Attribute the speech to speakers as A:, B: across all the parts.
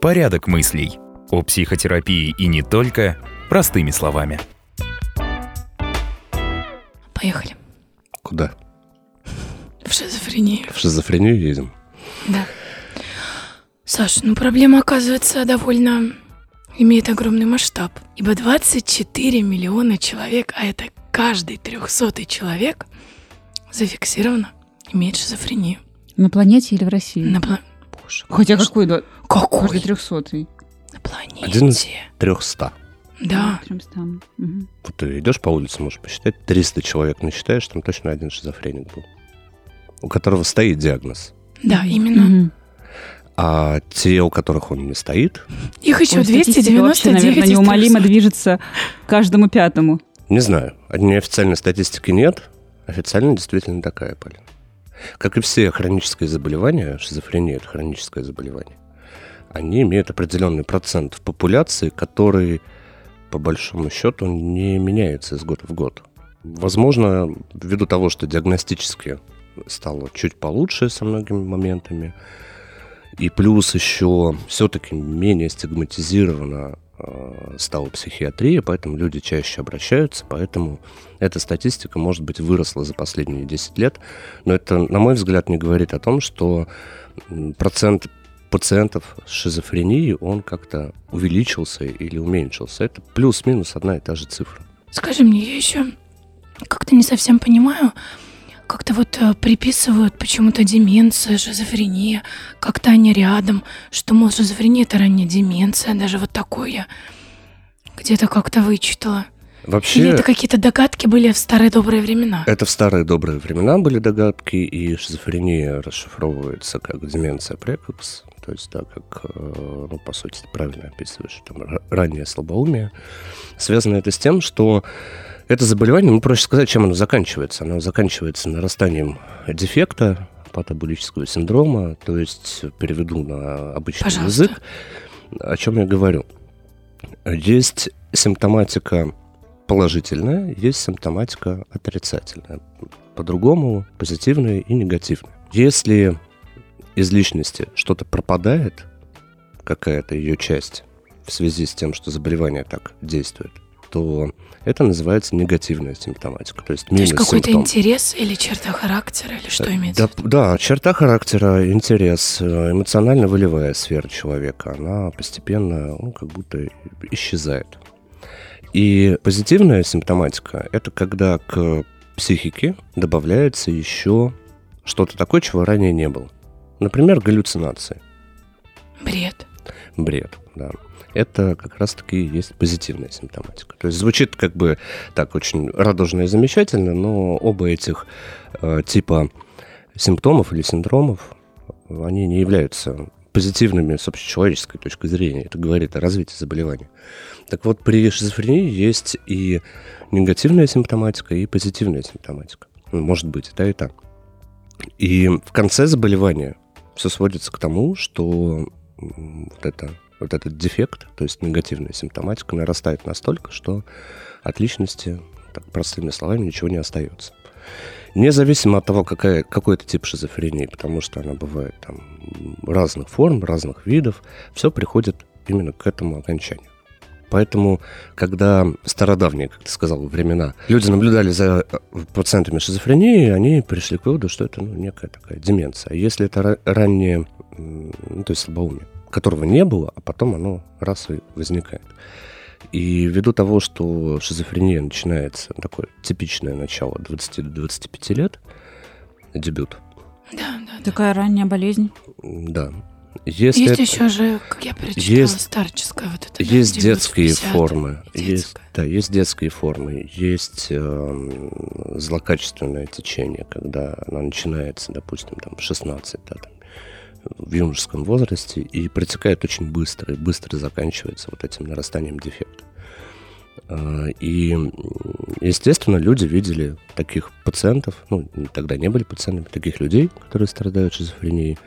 A: Порядок мыслей. О психотерапии и не только простыми словами.
B: Поехали.
C: Куда?
B: В шизофрению.
C: В шизофрению едем?
B: Да. Саша, ну проблема, оказывается, довольно имеет огромный масштаб. Ибо 24 миллиона человек, а это каждый трехсотый человек, зафиксировано, имеет шизофрению.
D: На планете или в России?
B: На планете.
D: Боже. Хотя какой? Да?
B: Какой?
D: Каждый трехсотый.
B: На планете.
C: Один из трехста.
B: Да.
D: Угу.
C: Вот ты идешь по улице, можешь посчитать, 300 человек насчитаешь, там точно один шизофреник был, у которого стоит диагноз.
B: Да, именно.
D: Угу.
C: А те, у которых он не стоит,
B: Их еще
D: Ой, статистика
B: 299
D: вообще, наверное, неумолимо
B: 300.
D: движется каждому пятому.
C: не знаю. Неофициальной статистики нет, официально действительно такая, Полина. Как и все хронические заболевания, шизофрения – это хроническое заболевание, они имеют определенный процент в популяции, который, по большому счету, не меняется из года в год. Возможно, ввиду того, что диагностически стало чуть получше со многими моментами, и плюс еще все-таки менее стигматизирована э, стала психиатрия, поэтому люди чаще обращаются, поэтому эта статистика, может быть, выросла за последние 10 лет, но это, на мой взгляд, не говорит о том, что процент пациентов с шизофренией, он как-то увеличился или уменьшился. Это плюс-минус одна и та же цифра.
B: Скажи мне, я еще как-то не совсем понимаю, как-то вот э, приписывают почему-то деменция, шизофрения, как-то они рядом, что, мол, шизофрения это ранняя деменция, даже вот такое где-то как-то вычитала.
C: Вообще,
B: Или это какие-то догадки были в старые добрые времена?
C: Это в старые добрые времена были догадки, и шизофрения расшифровывается как деменция прекопс, то есть, да, как, э, ну, по сути, ты правильно описываешь, там, ра- раннее слабоумие. Связано это с тем, что это заболевание, ну, проще сказать, чем оно заканчивается. Оно заканчивается нарастанием дефекта, патобулического синдрома, то есть, переведу на обычный
B: Пожалуйста.
C: язык, о чем я говорю. Есть симптоматика положительная, есть симптоматика отрицательная. По-другому позитивная и негативная. Если из личности что-то пропадает, какая-то ее часть, в связи с тем, что заболевание так действует, то это называется негативная симптоматика. То есть
B: То
C: минус
B: есть какой-то интерес или черта характера, или что имеется?
C: Да, да, черта характера, интерес, э, эмоционально-волевая сфера человека, она постепенно, ну, как будто исчезает. И позитивная симптоматика – это когда к психике добавляется еще что-то такое, чего ранее не было. Например, галлюцинации,
B: Бред.
C: бред, да. Это как раз-таки и есть позитивная симптоматика. То есть звучит как бы так очень радужно и замечательно, но оба этих э, типа симптомов или синдромов, они не являются позитивными с общечеловеческой точки зрения. Это говорит о развитии заболевания. Так вот, при шизофрении есть и негативная симптоматика, и позитивная симптоматика. Ну, Может быть, и та, и та. И в конце заболевания все сводится к тому, что вот, это, вот этот дефект, то есть негативная симптоматика, нарастает настолько, что от личности, так простыми словами, ничего не остается. Независимо от того, какая, какой это тип шизофрении, потому что она бывает там разных форм, разных видов, все приходит именно к этому окончанию. Поэтому, когда стародавние, как ты сказал, времена, люди наблюдали за э, пациентами шизофрении, они пришли к выводу, что это ну, некая такая деменция. А Если это ра- раннее, ну, то есть слабоумие, которого не было, а потом оно раз и возникает. И ввиду того, что шизофрения начинается, такое типичное начало 20-25 лет, дебют,
B: Да, да, да.
D: Такая ранняя болезнь.
C: да. Если
B: Есть
C: это-
B: еще же, как я прочитала,
C: Есть-
B: старческая вот эта. да,
C: Есть
B: 90,
C: детские
B: 50.
C: формы, есть, да, есть детские формы, есть эм, злокачественное течение, когда оно начинается, допустим, там в 16, да, там, в юношеском возрасте и протекает очень быстро, и быстро заканчивается вот этим нарастанием дефекта. А, И, естественно, люди видели таких пациентов, ну, тогда не были пациентами, таких людей, которые страдают шизофренией,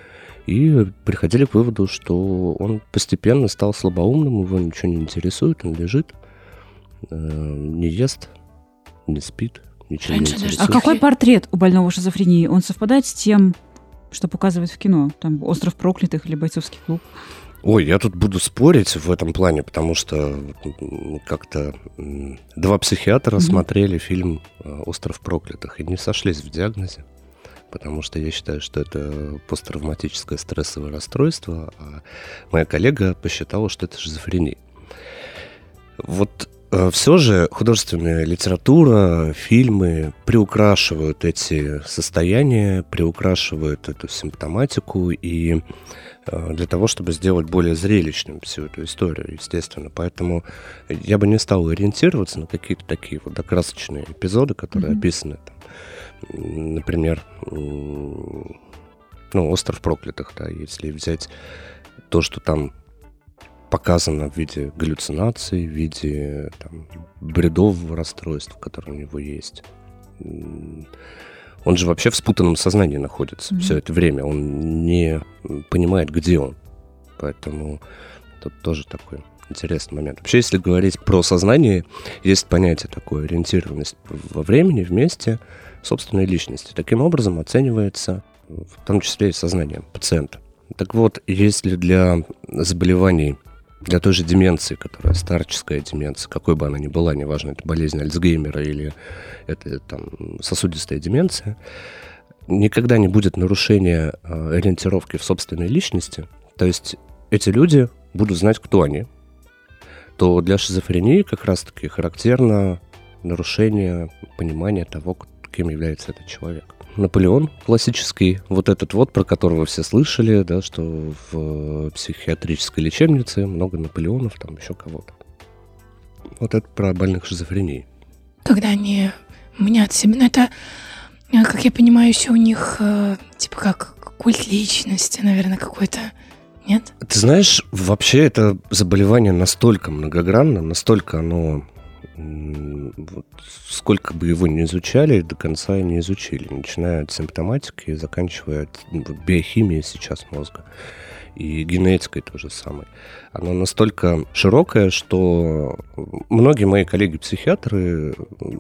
C: и приходили к выводу, что он постепенно стал слабоумным, его ничего не интересует, он лежит, э, не ест, не спит, ничем
B: Раньше
C: не
B: даже
D: А
C: интересуюсь.
D: какой портрет у больного шизофрении? Он совпадает с тем, что показывают в кино? Там «Остров проклятых» или «Бойцовский клуб»?
C: Ой, я тут буду спорить в этом плане, потому что как-то два психиатра
D: Мгм.
C: смотрели фильм э, «Остров проклятых» и не сошлись в диагнозе, потому что я считаю, что это посттравматическое стрессовое расстройство, а моя коллега посчитала, что это шизофрения. Вот все же художественная литература, фильмы приукрашивают эти состояния, приукрашивают эту симптоматику и э, для того, чтобы сделать более зрелищным всю эту историю, естественно. Поэтому я бы не стал ориентироваться на какие-то такие вот да, красочные эпизоды, которые
D: Мгм.
C: описаны там. Например, ну, «Остров проклятых», да, если взять то, что там показано в виде галлюцинаций, в виде там, бредового расстройства, которое у него есть. Он же вообще в спутанном сознании находится
D: Мгм.
C: все это время. Он не понимает, где он. Поэтому тут тоже такой интересный момент. Вообще, если говорить про сознание, есть понятие такое ориентированность во времени, вместе, собственной личности. Таким образом оценивается в том числе и сознание пациента. Так вот, если для заболеваний, для той же деменции, которая старческая деменция, какой бы она ни была, неважно, это болезнь Альцгеймера или это там сосудистая деменция, никогда не будет нарушения э, ориентировки в собственной личности. То есть эти люди будут знать, кто они. То для шизофрении как раз-таки характерно нарушение понимания того, кем является этот человек. Наполеон классический, вот этот вот, про которого все слышали, да, что в психиатрической лечебнице много Наполеонов, там еще кого-то. Вот это про больных шизофренией.
B: Когда они мнят себя. Ну, это, э, как я понимаю, еще у них, э, типа, как культ личности, наверное, какой-то. Нет?
C: Ты знаешь, вообще это заболевание настолько многогранно, настолько оно вот сколько бы его ни изучали, до конца не изучили, начиная от симптоматики и заканчивая ну, биохимией сейчас мозга и генетикой то же самое. Оно настолько широкое, что многие мои коллеги-психиатры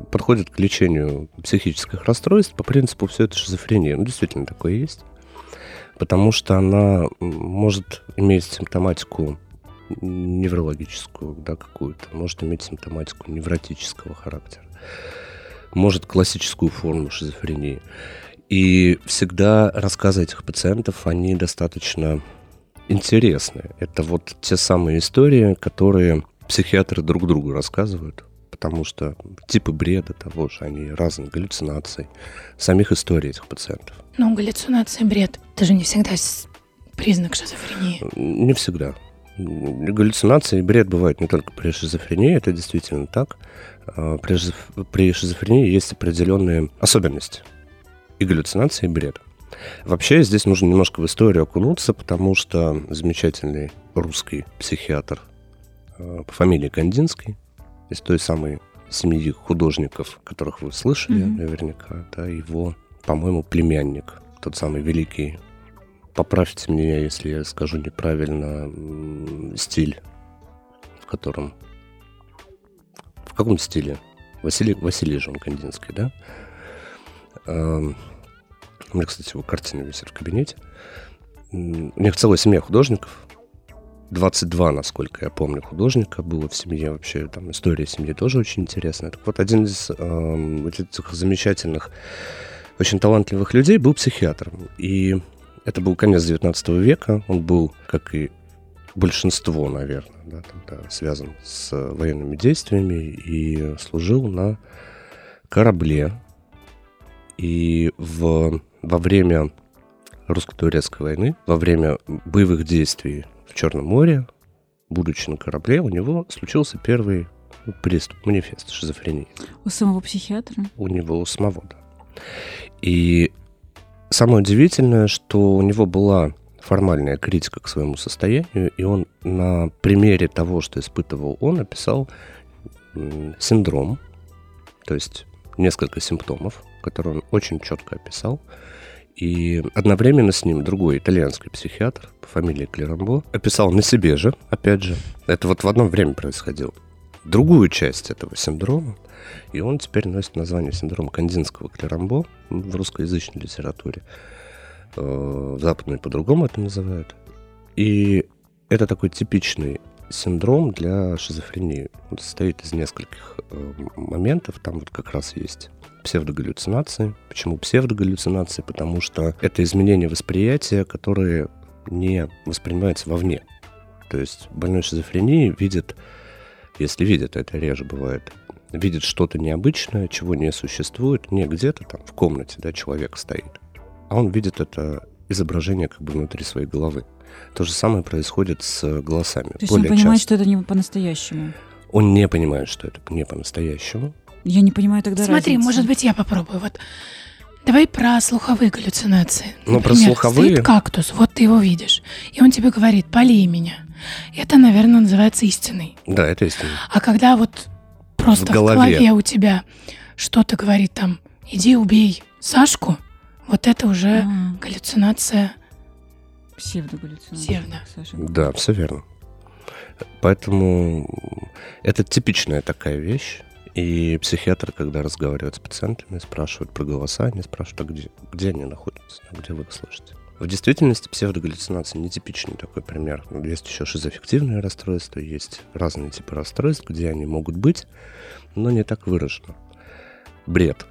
C: подходят к лечению психических расстройств по принципу все это шизофрения. Ну, действительно, такое есть. Потому что она может иметь симптоматику неврологическую, да, какую-то, может иметь симптоматику невротического характера, может классическую форму шизофрении. И всегда рассказы этих пациентов, они достаточно интересны. Это вот те самые истории, которые психиатры друг другу рассказывают, потому что типы бреда того же, они разные, галлюцинаций, самих историй этих пациентов.
B: Ну, галлюцинация, бред. Это же не всегда признак шизофрении.
C: Не всегда. Галлюцинации и бред бывают не только при шизофрении, это действительно так. А, При, шизоф- при шизофрении есть определенные особенности. И галлюцинации, и бред. Вообще здесь нужно немножко в историю окунуться, потому что замечательный русский психиатр э, по фамилии Кандинский из той самой семьи художников, которых вы слышали
D: Мгм.
C: наверняка, да, его, по-моему, племянник, тот самый великий поправьте меня, если я скажу неправильно, стиль, в котором... В каком стиле? Василий, Василий же он Кандинский, да? У меня, кстати, его картина висит в кабинете. У них целая семья художников. 22, насколько я помню, художника было в семье. Вообще, там история семьи тоже очень интересная. Так вот, один из вот этих замечательных, очень талантливых людей был психиатром. И это был конец 19 века. Он был, как и большинство, наверное, да, тогда связан с военными действиями и служил на корабле. И в, во время русско-турецкой войны, во время боевых действий в Черном море, будучи на корабле, у него случился первый ну, приступ, манифест шизофрении
D: У самого психиатра?
C: у него у самого, да. И самое удивительное, что у него была формальная критика к своему состоянию, и он на примере того, что испытывал он, описал синдром, то есть несколько симптомов, которые он очень четко описал. И одновременно с ним другой итальянский психиатр по фамилии Клерамбо описал на себе же, опять же, это вот в одно время происходило, другую часть этого синдрома, И он теперь носит название синдром кандинского клерамбо в русскоязычной литературе. Э, в западной по-другому это называют. И это такой типичный синдром для шизофрении. Он состоит из нескольких э, моментов. Там вот как раз есть псевдогаллюцинации. Почему псевдогаллюцинации? Потому что это изменение восприятия, которые не воспринимаются вовне. То есть больной шизофрении видит, если видит, это реже бывает, видит что-то необычное, чего не существует, не где-то там в комнате, да, человек стоит, а он видит это изображение как бы внутри своей головы. То же самое происходит с голосами.
D: То есть он понимает, часто. что это не по-настоящему?
C: Он не понимает, что это не по-настоящему.
D: Я не понимаю тогда
B: Смотри,
D: разницы.
B: может быть, я попробую. Вот Давай про слуховые галлюцинации.
C: Ну, про слуховые...
B: стоит кактус, вот ты его видишь, и он тебе говорит, полей меня. Это, наверное, называется истиной.
C: Да, это истина.
B: А когда вот просто в, в голове у тебя что-то говорит там, иди убей Сашку, вот это уже а. галлюцинация.
D: Псевдогаллюцинация.
B: Псевдо.
C: Да, все верно. Поэтому это типичная такая вещь. И психиатр, когда разговаривает с пациентами, спрашивает про голоса, они спрашивают, а где, где они находятся, а где вы их слышите. В действительности псевдогаллюцинация нетипичный такой пример. Есть еще шизоаффективные расстройства, есть разные типы расстройств, где они могут быть, но не так выражено. Бред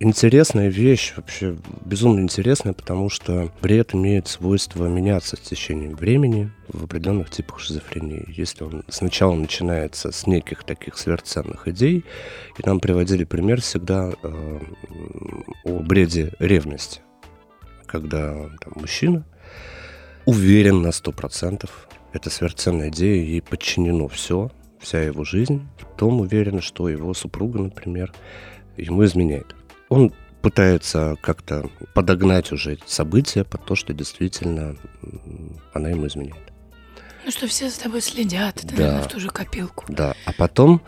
C: интересная вещь, вообще безумно интересная, потому что бред имеет свойство меняться с течением времени в определенных типах шизофрении. Если он сначала начинается с неких таких сверхценных идей, и нам приводили пример всегда э, о бреде ревности, когда там, мужчина уверен на сто процентов, это сверхценная идея, ей подчинено все, вся его жизнь, потом уверен, что его супруга, например, ему изменяет он пытается как-то подогнать уже эти события под то, что действительно она ему изменяет.
B: Ну что все за тобой следят, это,
C: да.
B: наверное, в ту же копилку.
C: Да, а потом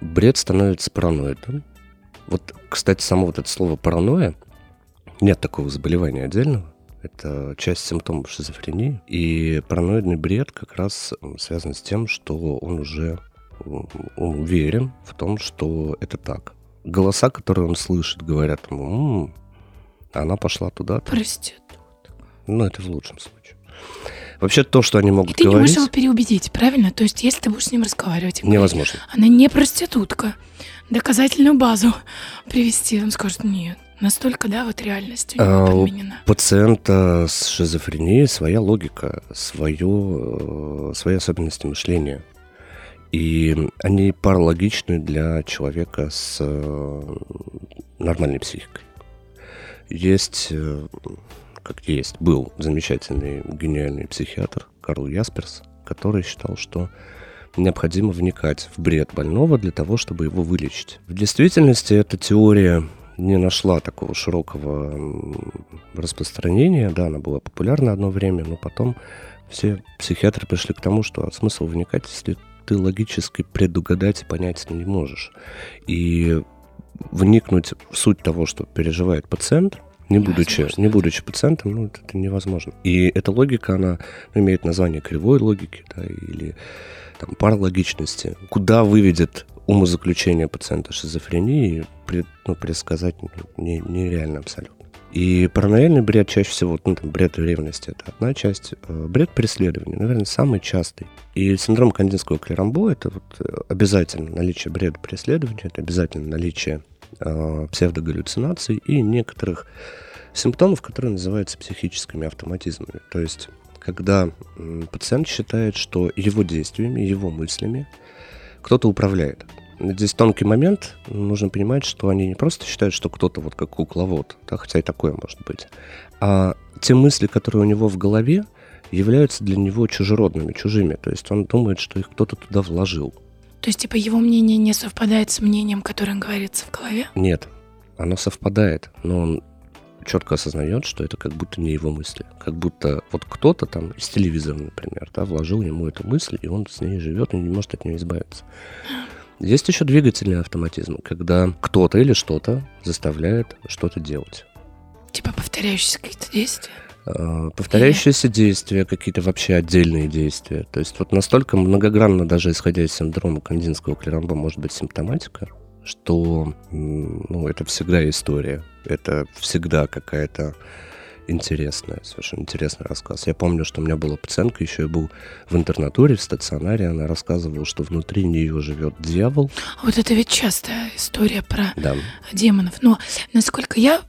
C: бред становится параноидом. Вот, кстати, само вот это слово паранойя, нет такого заболевания отдельного, это часть симптомов шизофрении. И параноидный бред как раз связан с тем, что он уже он уверен в том, что это так голоса, которые он слышит, говорят ему, м-м, она пошла туда.
B: Проститутка.
C: Ну, это в лучшем случае. Вообще то, что они могут
B: и ты
C: говорить...
B: не можешь его переубедить, правильно? То есть если ты будешь с ним разговаривать...
C: Невозможно.
B: Говорить, она не проститутка. Доказательную базу привести. Он скажет, нет. Настолько, да, вот реальность у него а, подменена.
C: У пациента с шизофренией своя логика, свое, э, свои особенности мышления. И они паралогичны для человека с э, нормальной психикой. Есть, э, как есть, был замечательный гениальный психиатр Карл Ясперс, который считал, что необходимо вникать в бред больного для того, чтобы его вылечить. В действительности эта теория не нашла такого широкого распространения. Да, она была популярна одно время, но потом все психиатры пришли к тому, что смысл вникать, если ты логически предугадать и понять не можешь. И вникнуть в суть того, что переживает пациент, не будучи, не будучи пациентом, ну, это, это невозможно. И эта логика, она ну, имеет название кривой логики, да, или там, паралогичности. Куда выведет умозаключение пациента шизофрении, пред, ну, предсказать не, нереально абсолютно. И параноидальный бред чаще всего, ну, там, бред ревности, это одна часть. Э, бред преследования, наверное, самый частый. И синдром кандинского клерамбо – это вот э, обязательно наличие бреда преследования, это обязательно наличие э, псевдогаллюцинаций и некоторых симптомов, которые называются психическими автоматизмами. То есть, когда пациент считает, что его действиями, его мыслями кто-то управляет. Здесь тонкий момент. Нужно понимать, что они не просто считают, что кто-то вот как кукловод, да, хотя и такое может быть, а те мысли, которые у него в голове, являются для него чужеродными, чужими. То есть он думает, что их кто-то туда вложил.
B: То есть, типа, его мнение не совпадает с мнением, которое говорится в голове?
C: Нет, оно совпадает, но он четко осознает, что это как будто не его мысли. Как будто вот кто-то там из телевизора, например, да, вложил ему эту мысль, и он с ней живет и не может от нее избавиться. Есть еще двигательный автоматизм, когда кто-то или что-то заставляет что-то делать.
B: Типа повторяющиеся какие-то действия?
C: А, повторяющиеся или... действия, какие-то вообще отдельные действия. То есть вот настолько многогранно, даже исходя из синдрома кандинского клерамба, может быть симптоматика, что ну, это всегда история, это всегда какая-то интересная, совершенно интересный рассказ. Я помню, что у меня была пациентка, еще я был в интернатуре, в стационаре, она рассказывала, что внутри нее живет дьявол.
B: Вот это ведь частая история про
C: Да.
B: демонов. Но насколько я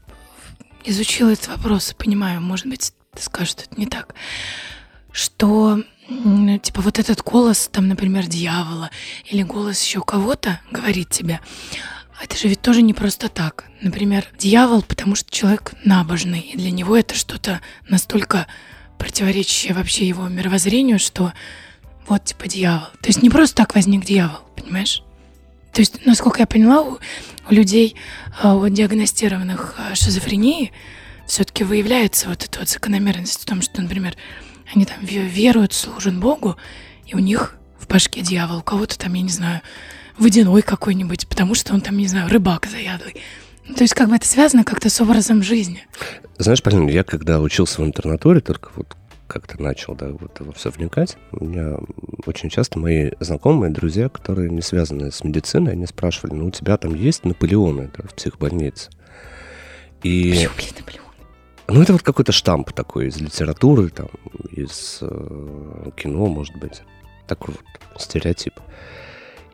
B: изучила этот вопрос, понимаю, может быть, ты скажешь, что это не так, что типа вот этот голос, там, например, дьявола или голос еще кого-то говорит тебе, это же ведь тоже не просто так. Например, дьявол, потому что человек набожный, и для него это что-то настолько противоречащее вообще его мировоззрению, что вот типа дьявол. То есть не просто так возник дьявол, понимаешь? То есть, насколько я поняла, у, у людей, а, у диагностированных а, шизофрении, все-таки выявляется вот эта вот закономерность в том, что, например, они там ве- веруют, служат Богу, и у них в башке дьявол, у кого-то там, я не знаю, водяной какой-нибудь, потому что он там, не знаю, рыбак заядлый. Ну, То есть как бы это связано как-то с образом жизни.
C: Знаешь, Полина, я когда учился в интернатуре, только вот как-то начал, да, вот во все вникать, у меня очень часто мои знакомые, друзья, которые не связаны с медициной, они спрашивали, ну, у тебя там есть Наполеоны да, в психбольнице? И...
B: Почему, блин, Наполеон?
C: Ну, это вот какой-то штамп такой из литературы, там, из э, кино, может быть. Такой вот стереотип.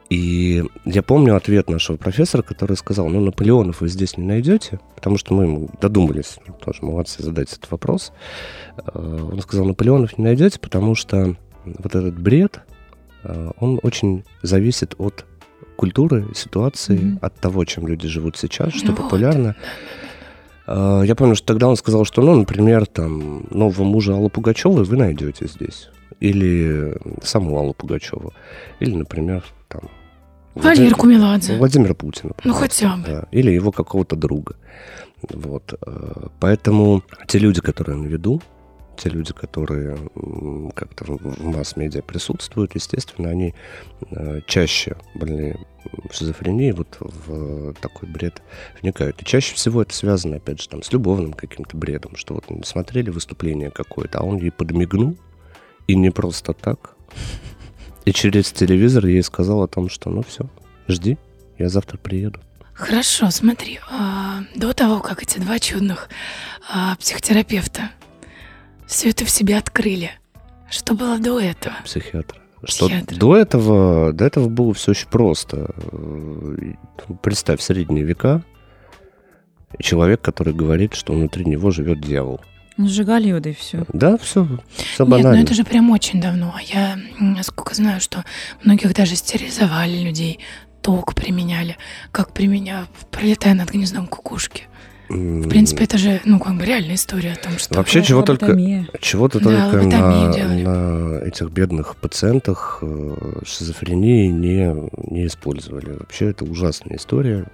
C: И я помню ответ нашего профессора, который сказал, ну, Наполеонов вы здесь не найдете, потому что мы ему додумались, ну, тоже молодцы задать этот вопрос. Э, Он сказал, Наполеонов не найдете, потому что вот этот бред, э, он очень зависит от культуры, ситуации,
B: Мгм.
C: от того, чем люди живут сейчас, что
B: Ну вот.
C: популярно. Э, Я помню, что тогда он сказал, что, ну, например, там, нового мужа Аллы Пугачевой вы найдете здесь. Или саму Аллу Пугачеву. Или, например, там...
B: Валерку Меладзе.
C: Владимира Путина.
B: Ну, хотя бы.
C: да. Или его какого-то друга. Вот. э, Поэтому те люди, которые на виду, те люди, которые как-то в масс-медиа присутствуют, естественно, они э, чаще больные шизофренией вот в такой бред вникают. И чаще всего это связано, опять же, там, с любовным каким-то бредом, что вот смотрели выступление какое-то, а он ей подмигнул, и не просто так. И через телевизор ей сказал о том, что ну все, жди, я завтра приеду.
B: Хорошо, смотри, а, до того, как эти два чудных а, психотерапевта все это в себе открыли, что было до этого?
C: Психиатр. Что
B: Психиатр.
C: до этого, до этого было все очень просто. Представь, средние века, человек, который говорит, что внутри него живет дьявол.
D: Ну, сжигали его, да и все.
C: Да, все, все
B: Нет,
C: банально.
B: ну это же прям очень давно. Я, насколько знаю, что многих даже стерилизовали людей, ток применяли, как применяя, пролетая над гнездом кукушки. В принципе, это же, ну, как бы реальная история о том, что...
C: Вообще, чего только,
D: Лоботомия.
C: чего-то
B: Да,
C: только на,
B: делали.
C: на этих бедных пациентах э, шизофрении не, не использовали. Вообще, это ужасная история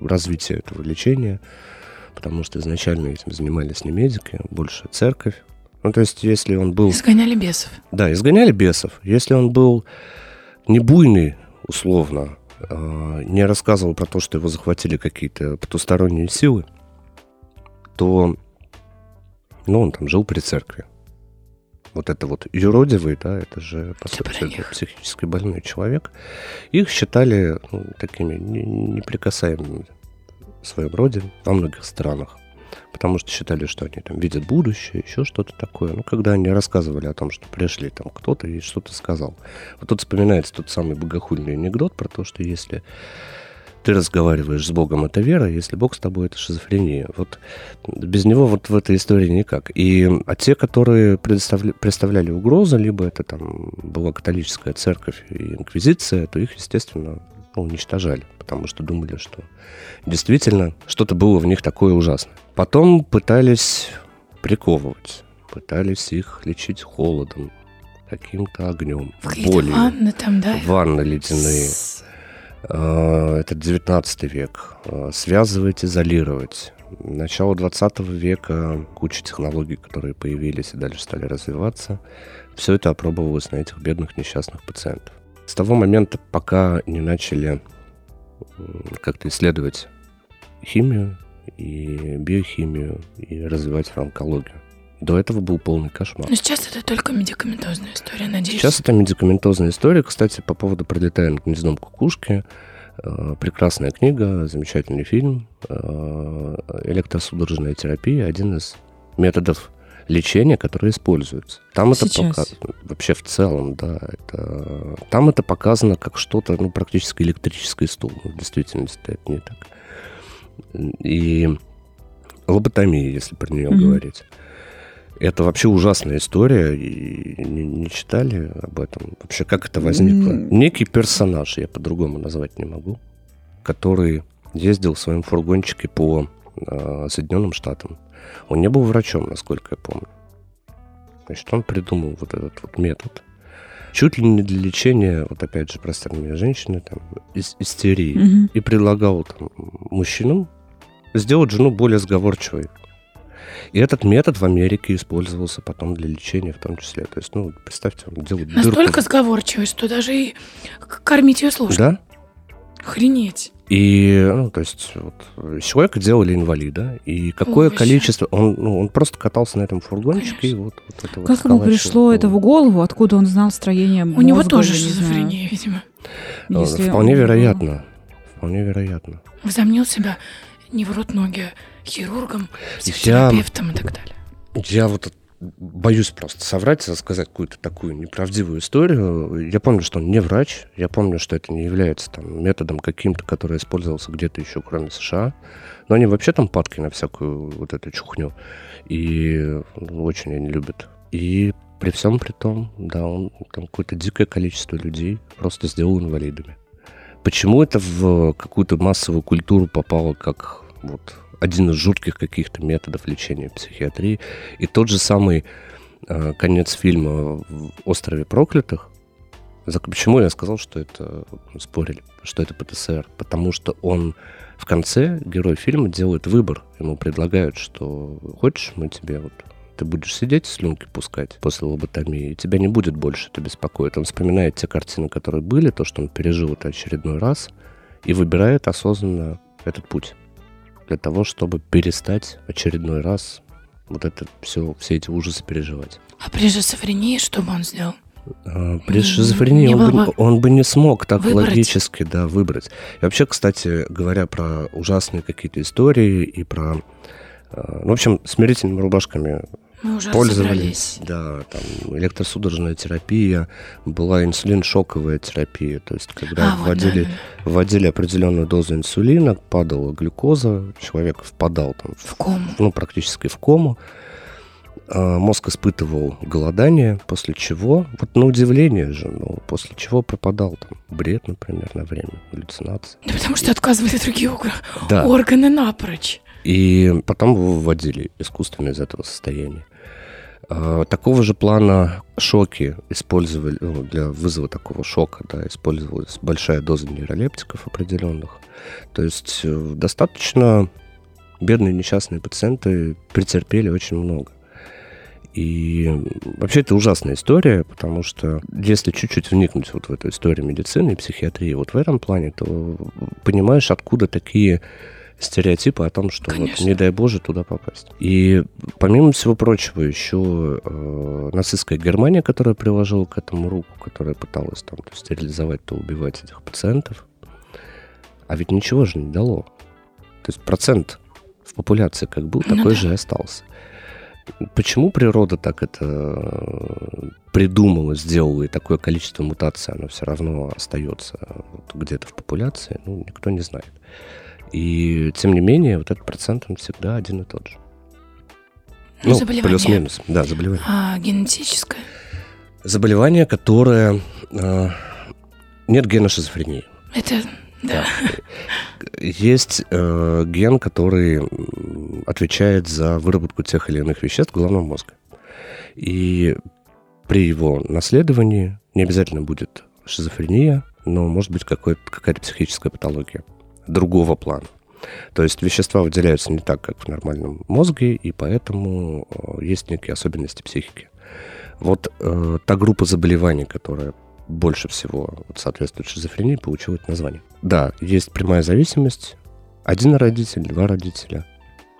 C: развития этого лечения, потому что изначально этим занимались не медики, а больше церковь. Ну, то есть, если он был...
B: Изгоняли бесов.
C: Да, изгоняли бесов. Если он был не буйный, условно, а, не рассказывал про то, что его захватили какие-то потусторонние силы, то ну, он там жил при церкви. Вот это вот юродивый, да, это же, по
B: Это
C: сути, это психически больной человек. Их считали ну, такими не- неприкасаемыми в своем роде во многих странах. Потому что считали, что они там видят будущее, еще что-то такое. Ну, когда они рассказывали о том, что пришли там кто-то и что-то сказал. Вот тут вспоминается тот самый богохульный анекдот про то, что если ты разговариваешь с Богом, это вера, если Бог с тобой, это шизофрения. Вот без него вот в этой истории никак. И а те, которые предоставля- представляли угрозу, либо это там была католическая церковь и инквизиция, то их, естественно, ну, уничтожали, потому что думали, что действительно что-то было в них такое ужасное. Потом пытались приковывать, пытались их лечить холодом, каким-то огнем,
B: какие-то
C: болью,
B: ванны там, да?
C: ванны ледяные.
B: С-
C: Э, Это 19 век. Э, Связывать, изолировать. Начало 20 века, куча технологий, которые появились и дальше стали развиваться. Все это опробовалось на этих бедных несчастных пациентов. С того момента, пока не начали как-то исследовать химию и биохимию и развивать фармакологию. До этого был полный кошмар.
B: Но сейчас это только медикаментозная история, надеюсь.
C: Сейчас это медикаментозная история. Кстати, по поводу пролетая над гнездом кукушки, Э, прекрасная книга, замечательный фильм. Э, электросудорожная терапия – один из методов лечения, которые используются. Там это показано, вообще в целом, да, это, там это показано как что-то, ну, практически электрический стул. В действительности это не так. И лоботомия, если про нее mm-hmm. говорить. Это вообще ужасная история, и не, не читали об этом. Вообще, как это возникло? Mm. Некий персонаж, я по-другому назвать не могу, который ездил в своем фургончике по э, Соединенным Штатам. Он не был врачом, насколько я помню. Значит, он придумал вот этот вот метод. Чуть ли не для лечения, вот опять же, простите меня, женщины, там, ис- истерии. Mm-hmm. И предлагал там, мужчинам сделать жену более сговорчивой, и этот метод в Америке использовался потом для лечения в том числе. То есть, ну, представьте, он делает
B: Настолько дырку. сговорчивый, что даже и кормить ее сложно.
C: Да.
B: Охренеть.
C: И, ну, то есть, вот, человека делали инвалида, и какое Ой, количество... Он, ну, он просто катался на этом фургончике, и вот, вот
D: это Как ему пришло это в голову? Откуда он знал строение
B: У него тоже шизофрения, видимо.
C: Если Вполне вероятно. Вполне вероятно.
B: Возомнил себя не в рот ноги хирургом, психотерапевтом я, и так далее.
C: Я вот боюсь просто соврать, рассказать какую-то такую неправдивую историю. Я помню, что он не врач, я помню, что это не является там, методом каким-то, который использовался где-то еще, кроме США. Но они вообще там падки на всякую вот эту чухню. И ну, очень они любят. И при всем при том, да, он там какое-то дикое количество людей просто сделал инвалидами. Почему это в какую-то массовую культуру попало как вот один из жутких каких-то методов лечения психиатрии. И тот же самый э, конец фильма в «Острове проклятых», почему я сказал, что это, спорили, что это ПТСР? Потому что он в конце, герой фильма, делает выбор. Ему предлагают, что хочешь, мы тебе вот ты будешь сидеть, слюнки пускать после лоботомии, и тебя не будет больше это беспокоит. Он вспоминает те картины, которые были, то, что он пережил это очередной раз, и выбирает осознанно этот путь для того, чтобы перестать очередной раз вот это все, все эти ужасы переживать.
B: А при шизофрении что бы он сделал?
C: А, при шизофрении он бы, он бы не смог так выбрать. логически да, выбрать. И вообще, кстати, говоря про ужасные какие-то истории и про... А, ну, в общем, смирительными рубашками
B: мы уже пользовались.
C: Да, там электросудорожная терапия, была инсулин-шоковая терапия. То есть, когда а, вводили, вот, вводили определенную дозу инсулина, падала глюкоза, человек впадал там
B: в кому.
C: Ну, практически в кому. А, мозг испытывал голодание, после чего, вот на удивление же, ну, после чего пропадал там бред, например, на время, галлюцинации.
B: Да потому что отказывали другие да. органы напрочь.
C: И потом его выводили искусственно из этого состояния. А, такого же плана шоки использовали, ну, для вызова такого шока, да, использовалась большая доза нейролептиков определенных. То есть э, достаточно бедные несчастные пациенты претерпели очень много. И вообще это ужасная история, потому что если чуть-чуть вникнуть вот в эту историю медицины и психиатрии вот в этом плане, то понимаешь, откуда такие стереотипы о том, что вот, не дай Боже туда попасть. И помимо всего прочего, еще э, нацистская Германия, которая приложила к этому руку, которая пыталась там то стерилизовать, то убивать этих пациентов, а ведь ничего же не дало. То есть процент в популяции как был, ну, такой да. же и остался. Почему природа так это э, придумала, сделала, и такое количество мутаций, оно все равно остается где-то в популяции, ну, никто не знает. И тем не менее, вот этот процент, он всегда один и тот же.
B: Ну, ну
C: плюс-минус, да, заболевание.
B: А генетическое?
C: Заболевание, которое... Э, нет гена шизофрении.
B: Это, да. да.
C: Есть э, ген, который отвечает за выработку тех или иных веществ головного мозга. И при его наследовании не обязательно будет шизофрения, но может быть какая-то психическая патология другого плана. То есть вещества выделяются не так, как в нормальном мозге, и поэтому э, есть некие особенности психики. Вот э, та группа заболеваний, которая больше всего соответствует шизофрении, получила это название. Да, есть прямая зависимость. Один родитель, два родителя,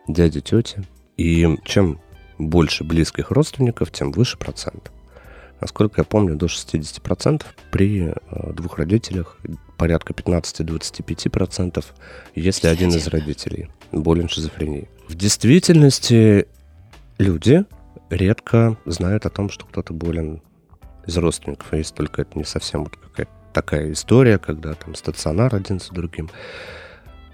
C: дядя, тетя. И чем больше близких родственников, тем выше процент. Насколько я помню, до 60% при э, двух родителях, порядка 15-25%, если один из родителей болен шизофренией. В действительности люди редко знают о том, что кто-то болен из родственников, если только это не совсем вот какая-то такая история, когда там стационар один за другим.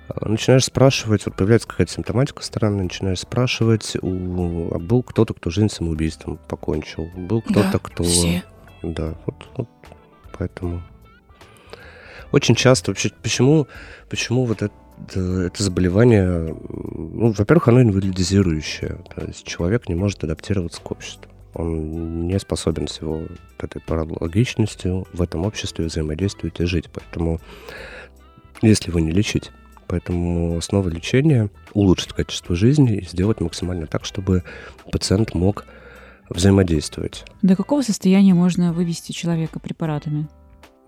C: А, начинаешь спрашивать, вот появляется какая-то симптоматика странная, начинаешь спрашивать, у, а был кто-то, кто жизнь самоубийством покончил, был кто-то,
B: Да,
C: кто...
B: все.
C: Да, вот, вот поэтому... Очень часто вообще, почему, почему вот это, это заболевание, ну, во-первых, оно инвалидизирующее, то есть человек не может адаптироваться к обществу. Он не способен с его этой паралогичностью в этом обществе взаимодействовать и жить. Поэтому, если его не лечить, Поэтому основа лечения – улучшить качество жизни и сделать максимально так, чтобы пациент мог взаимодействовать.
D: До какого состояния можно вывести человека препаратами?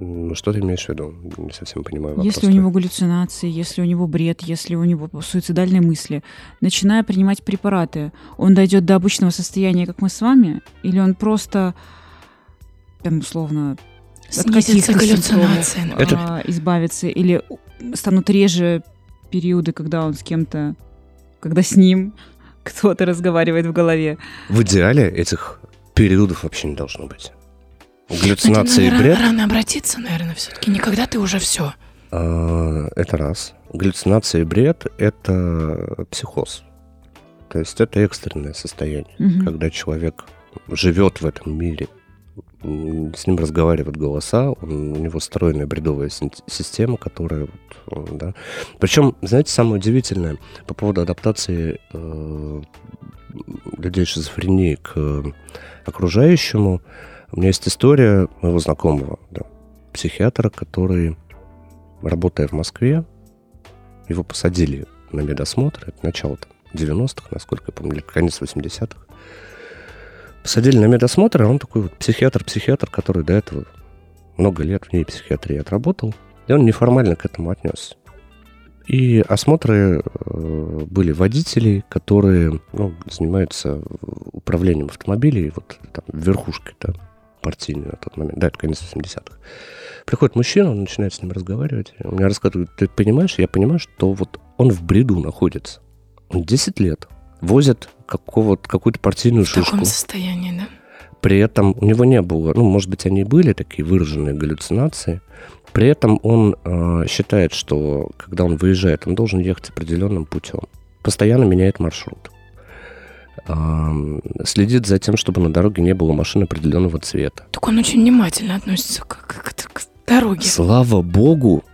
C: Ну, что ты имеешь в виду? Не совсем понимаю вопрос.
D: Если у него галлюцинации, если у него бред, если у него суицидальные мысли, начиная принимать препараты, он дойдет до обычного состояния, как мы с вами, или он просто, там, условно, от каких-то симптомов,
C: Это-
D: а, избавиться, или станут реже периоды, когда он с кем-то, когда с ним кто-то разговаривает в голове.
C: В идеале этих периодов вообще не должно быть.
B: Это,
C: Галлюцинации и
B: наверное,
C: бред
B: рано обратиться, наверное, все-таки. Никогда ты уже все.
C: а, – это раз. Галлюцинации и бред – это психоз. То есть это экстренное состояние,
D: Мгм.
C: когда человек живет в этом мире, с ним разговаривают голоса, он- у него встроенная бредовая система, которая... вот, э, да. Причем, знаете, самое удивительное по поводу адаптации э, людей с шизофренией к окружающему, у меня есть история моего знакомого, да, психиатра, который, работая в Москве, его посадили на медосмотр, это начало там, 90-х, насколько я помню, конец 80-х. Посадили на медосмотр, а он такой вот психиатр-психиатр, который до этого много лет в ней психиатрии отработал, и он неформально к этому отнесся. И осмотры э, были водителей, которые ну, занимаются управлением автомобилей, вот там верхушкой да, партийной на тот момент, да, это конец 80-х. Приходит мужчина, он начинает с ним разговаривать. Он мне рассказывает, ты понимаешь, я понимаю, что вот он в бреду находится. Он 10 лет возит какого какую-то партийную
B: В
C: шишку.
B: таком состоянии, да?
C: При этом у него не было, ну, может быть, они были такие выраженные галлюцинации. При этом он э, считает, что когда он выезжает, он должен ехать определенным путем. Постоянно меняет маршрут. Ам, следит за тем, чтобы на дороге не было машин определенного цвета.
B: Так он очень внимательно относится к, к- к- к дороге.
C: Слава богу,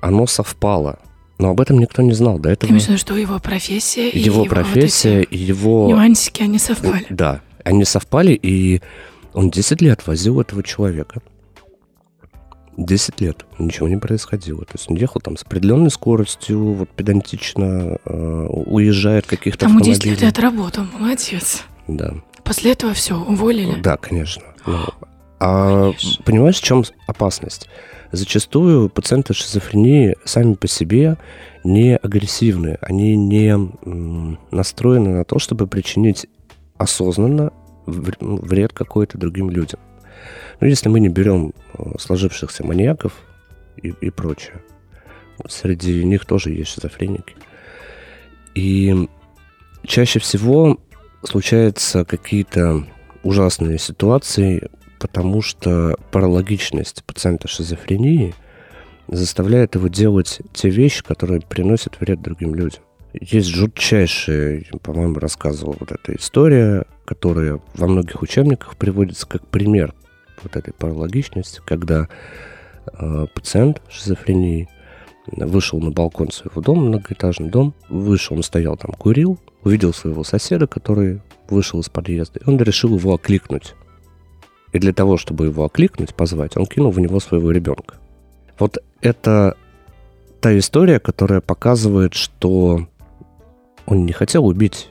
C: оно совпало. Но об этом никто не знал до этого.
B: в виду, что его профессия и
C: Его
B: вот
C: профессия, и его...
B: нюансики, они совпали.
C: Да, они совпали, и он 10 лет возил этого человека. 10 лет ничего не происходило. То есть он ехал там с определенной скоростью, вот педантично э, уезжает каких-то
B: Тому 10
C: автомобилей.
B: лет отработал, молодец.
C: Да.
B: После этого все, уволили.
C: да, конечно. Ну, а
B: Конечно.
C: понимаешь, в чем опасность? Зачастую пациенты шизофрении сами по себе не агрессивны, они не настроены на то, чтобы причинить осознанно ну, вред какой-то другим людям. Ну, если мы не берем э, сложившихся маньяков и, и прочее, среди них тоже есть шизофреники. И чаще всего случаются какие-то ужасные ситуации, потому что паралогичность пациента шизофрении заставляет его делать те вещи, которые приносят вред другим людям. Есть жутчайшая, по-моему, рассказывал вот эта история, которая во многих учебниках приводится как пример вот этой паралогичности, когда э, пациент шизофрении вышел на балкон своего дома, многоэтажный дом, вышел, он стоял там, курил, увидел своего соседа, который вышел из подъезда, и он решил его окликнуть. И для того, чтобы его окликнуть, позвать, он кинул в него своего ребенка. Вот это та история, которая показывает, что он не хотел убить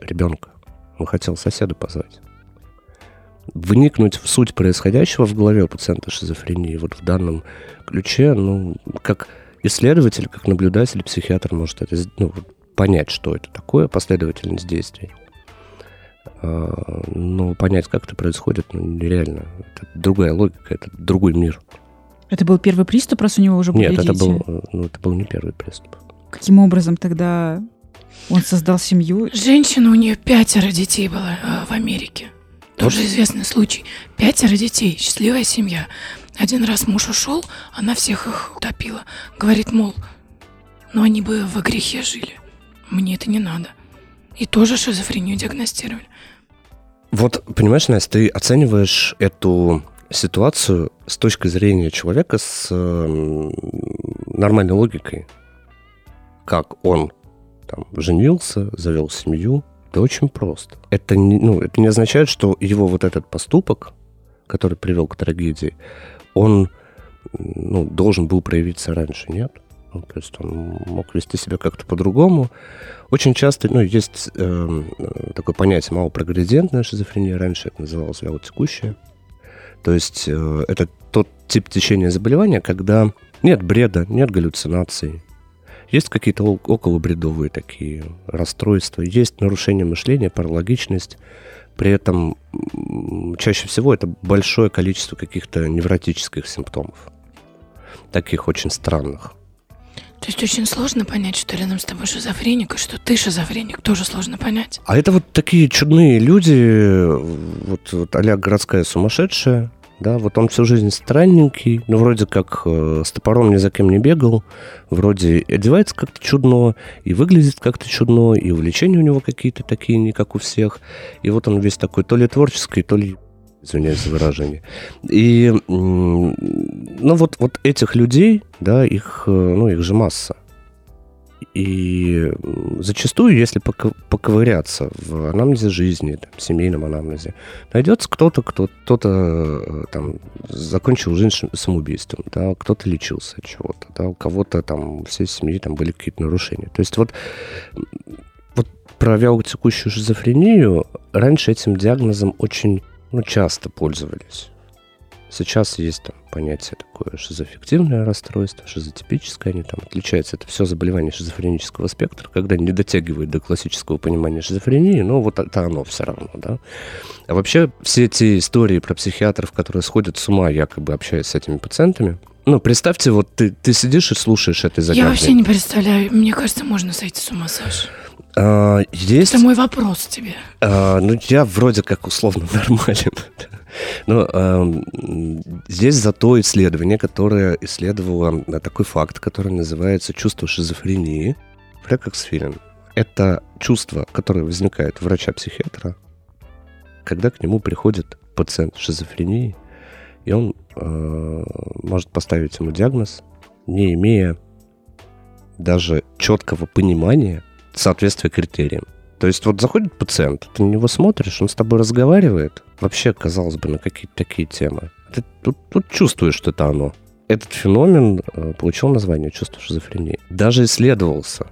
C: ребенка, он хотел соседа позвать. Вникнуть в суть происходящего в голове у пациента шизофрении вот в данном ключе, ну, как исследователь, как наблюдатель, психиатр может это ну, понять, что это такое, последовательность действий. А, но понять, как это происходит, ну, нереально. Это другая логика, это другой мир.
D: Это был первый приступ, раз у него уже были
C: Нет, это
D: дети?
C: был, ну, это был не первый приступ.
D: Каким образом тогда он создал семью?
B: Женщина, у нее пятеро детей было э, в Америке. Тоже известный случай. Пятеро детей, счастливая семья. Один раз муж ушел, она всех их утопила. Говорит, мол, ну они бы во грехе жили. Мне это не надо. И тоже шизофрению диагностировали.
C: Вот, понимаешь, Настя, ты оцениваешь эту ситуацию с точки зрения человека с э, нормальной логикой. Как он там женился, завел семью. Это очень просто. Это не, ну, это не означает, что его вот этот поступок, который привел к трагедии, он ну, должен был проявиться раньше, нет? Ну, то есть он мог вести себя как-то по-другому. Очень часто, ну, есть э, такое понятие малопрогрессентная шизофрения, раньше это называлось вялотекущая. То есть э, это тот тип течения заболевания, когда нет бреда, нет галлюцинаций, есть какие-то околобредовые такие расстройства, есть нарушение мышления, паралогичность. При этом чаще всего это большое количество каких-то невротических симптомов, таких очень странных.
B: То есть очень сложно понять, что рядом с тобой шизофреник, и что ты шизофреник, тоже сложно понять.
C: А это вот такие чудные люди, вот, вот а городская сумасшедшая, да, вот он всю жизнь странненький, ну, вроде как э, с топором ни за кем не бегал, вроде одевается как-то чудно, и выглядит как-то чудно, и увлечения у него какие-то такие, не как у всех. И вот он весь такой то ли творческий, то ли извиняюсь за выражение. И, ну, вот, вот этих людей, да, их, э, ну, их же масса. И зачастую, если поковыряться в анамнезе жизни, там, семейном анамнезе, найдется кто-то, кто, кто-то э, там закончил жизнь самоубийством, да, кто-то лечился от чего-то, да, у кого-то там всей семьи там были какие-то нарушения. То есть вот, вот про вялотекущую шизофрению раньше этим диагнозом очень ну, часто пользовались. Сейчас есть там понятие такое шизоаффективное расстройство, шизотипическое, они там отличаются. Это все заболевание шизофренического спектра, когда не дотягивает до классического понимания шизофрении, но вот это оно все равно, да. А вообще все эти истории про психиатров, которые сходят с ума, якобы общаясь с этими пациентами, ну, представьте, вот ты, ты сидишь и слушаешь этой загадки.
B: Я вообще не представляю. Мне кажется, можно сойти с ума, Саша.
C: А, есть...
B: Это мой вопрос тебе.
C: А, ну, я вроде как условно нормален. Но э, здесь зато исследование, которое исследовало такой факт, который называется чувство шизофрении. Флекоксфилин. Это чувство, которое возникает у врача-психиатра, когда к нему приходит пациент с шизофренией, и он э, может поставить ему диагноз, не имея даже четкого понимания соответствия критериям. То есть вот заходит пациент, ты на него смотришь, он с тобой разговаривает, вообще, казалось бы, на какие-то такие темы. Ты тут, тут чувствуешь, что это оно. Этот феномен э, получил название чувство шизофрении. Даже исследовался,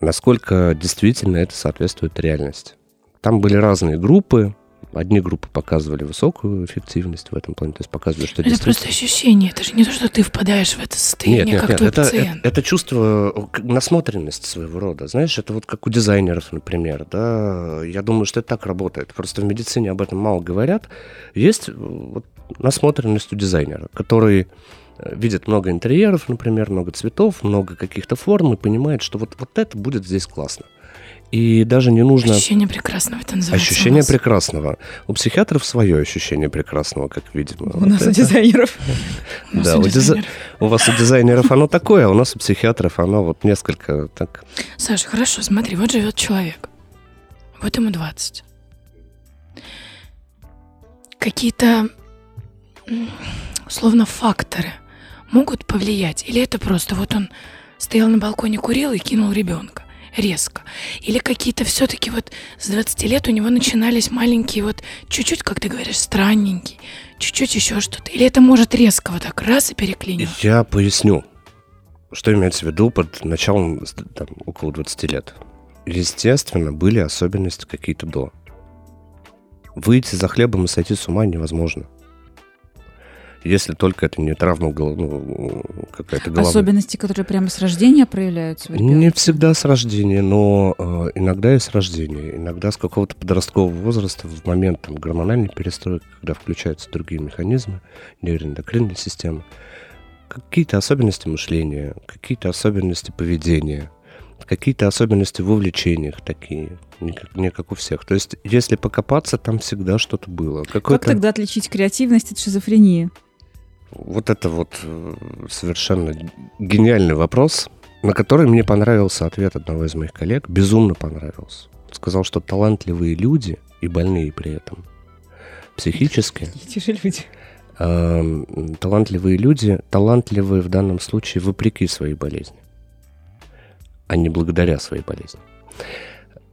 C: насколько действительно это соответствует реальности. Там были разные группы, Одни группы показывали высокую эффективность в этом плане, то есть показывали, что
B: Это просто ощущение, это же не то, что ты впадаешь в это состояние, нет, нет, как нет, твой
C: это,
B: пациент.
C: Это, это чувство насмотренности своего рода, знаешь, это вот как у дизайнеров, например, да, я думаю, что это так работает, просто в медицине об этом мало говорят. Есть вот насмотренность у дизайнера, который э, видит много интерьеров, например, много цветов, много каких-то форм и понимает, что вот, вот это будет здесь классно. И даже не нужно...
B: Ощущение прекрасного, это называется.
C: Ощущение у прекрасного. У психиатров свое ощущение прекрасного, как видимо.
D: У вот нас это. у дизайнеров.
C: Да, у, дизай... у вас у дизайнеров оно такое, а у нас у психиатров оно вот несколько так...
B: Саша, хорошо, смотри, вот живет человек. Вот ему 20. Какие-то, условно, факторы могут повлиять? Или это просто вот он стоял на балконе, курил и кинул ребенка? Резко. Или какие-то все-таки вот с 20 лет у него начинались маленькие вот чуть-чуть, как ты говоришь, странненький, чуть-чуть еще что-то. Или это может резко вот так раз и переклинило?
C: Я поясню, что имеется в виду под началом там, около 20 лет. Естественно, были особенности какие-то до. Выйти за хлебом и сойти с ума невозможно. Если только это не травма ну, какая-то головы.
D: Особенности, которые прямо с рождения проявляются?
C: Не всегда с рождения, но э, иногда и с рождения. Иногда с какого-то подросткового возраста, в момент там, гормональной перестройки, когда включаются другие механизмы нейроэндокринной системы. Какие-то особенности мышления, какие-то особенности поведения, какие-то особенности в увлечениях такие, не как, не как у всех. То есть, если покопаться, там всегда что-то было.
D: Как тогда отличить креативность от шизофрении?
C: Вот это вот э, совершенно гениальный вопрос, на который мне понравился ответ одного из моих коллег, безумно понравился. Сказал, что талантливые люди и больные при этом психически.
D: Эти же люди.
C: Э, талантливые люди, талантливые в данном случае вопреки своей болезни, а не благодаря своей болезни.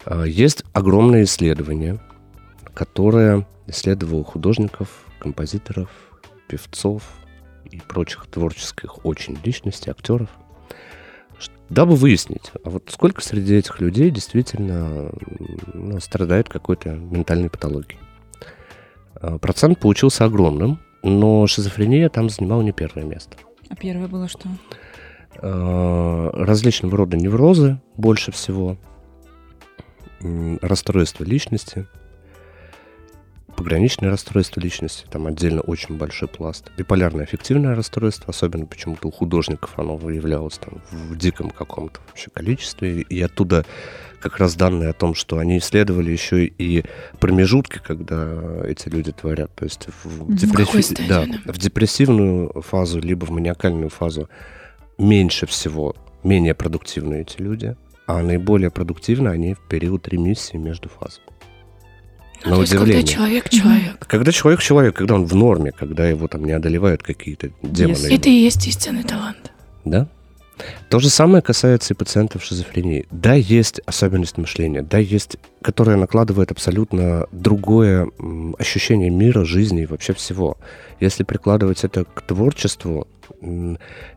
C: Э, есть огромное исследование, которое исследовало художников, композиторов, певцов, и прочих творческих очень личностей, актеров, дабы выяснить, а вот сколько среди этих людей действительно ну, страдает какой-то ментальной патологией. А, процент получился огромным, но шизофрения там занимала не первое место.
D: А первое было что?
C: А, различного рода неврозы больше всего, расстройства личности – пограничное расстройство личности, там отдельно очень большой пласт. Биполярное аффективное расстройство, особенно почему-то у художников оно выявлялось там в диком каком-то вообще количестве. И оттуда как раз данные о том, что они исследовали еще и промежутки, когда эти люди творят. То есть в, депресси... да, в депрессивную фазу, либо в маниакальную фазу меньше всего, менее продуктивны эти люди, а наиболее продуктивны они в период ремиссии между фазами.
B: На удивление. Когда человек человек.
C: Когда человек человек, когда он в норме, когда его там не одолевают какие-то демоны. Yes.
B: Это и есть истинный талант.
C: Да? То же самое касается и пациентов шизофрении. Да, есть особенность мышления, да, есть, которая накладывает абсолютно другое ощущение мира, жизни и вообще всего. Если прикладывать это к творчеству,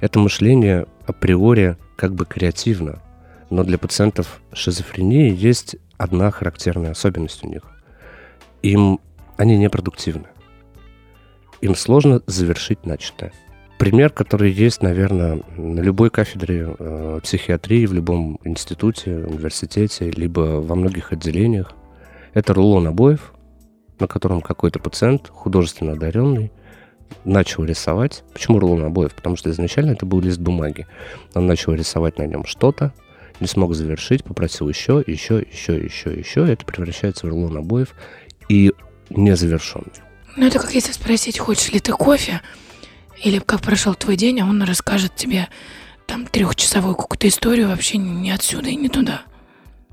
C: это мышление априори как бы креативно. Но для пациентов шизофрении есть одна характерная особенность у них им они непродуктивны. Им сложно завершить начатое. Пример, который есть, наверное, на любой кафедре э, психиатрии, в любом институте, университете, либо во многих отделениях, это рулон обоев, на котором какой-то пациент, художественно одаренный, начал рисовать. Почему рулон обоев? Потому что изначально это был лист бумаги. Он начал рисовать на нем что-то, не смог завершить, попросил еще, еще, еще, еще, еще. Это превращается в рулон обоев и незавершенный.
B: Ну, это как если спросить, хочешь ли ты кофе, или как прошел твой день, а он расскажет тебе там трехчасовую какую-то историю вообще не отсюда и не туда.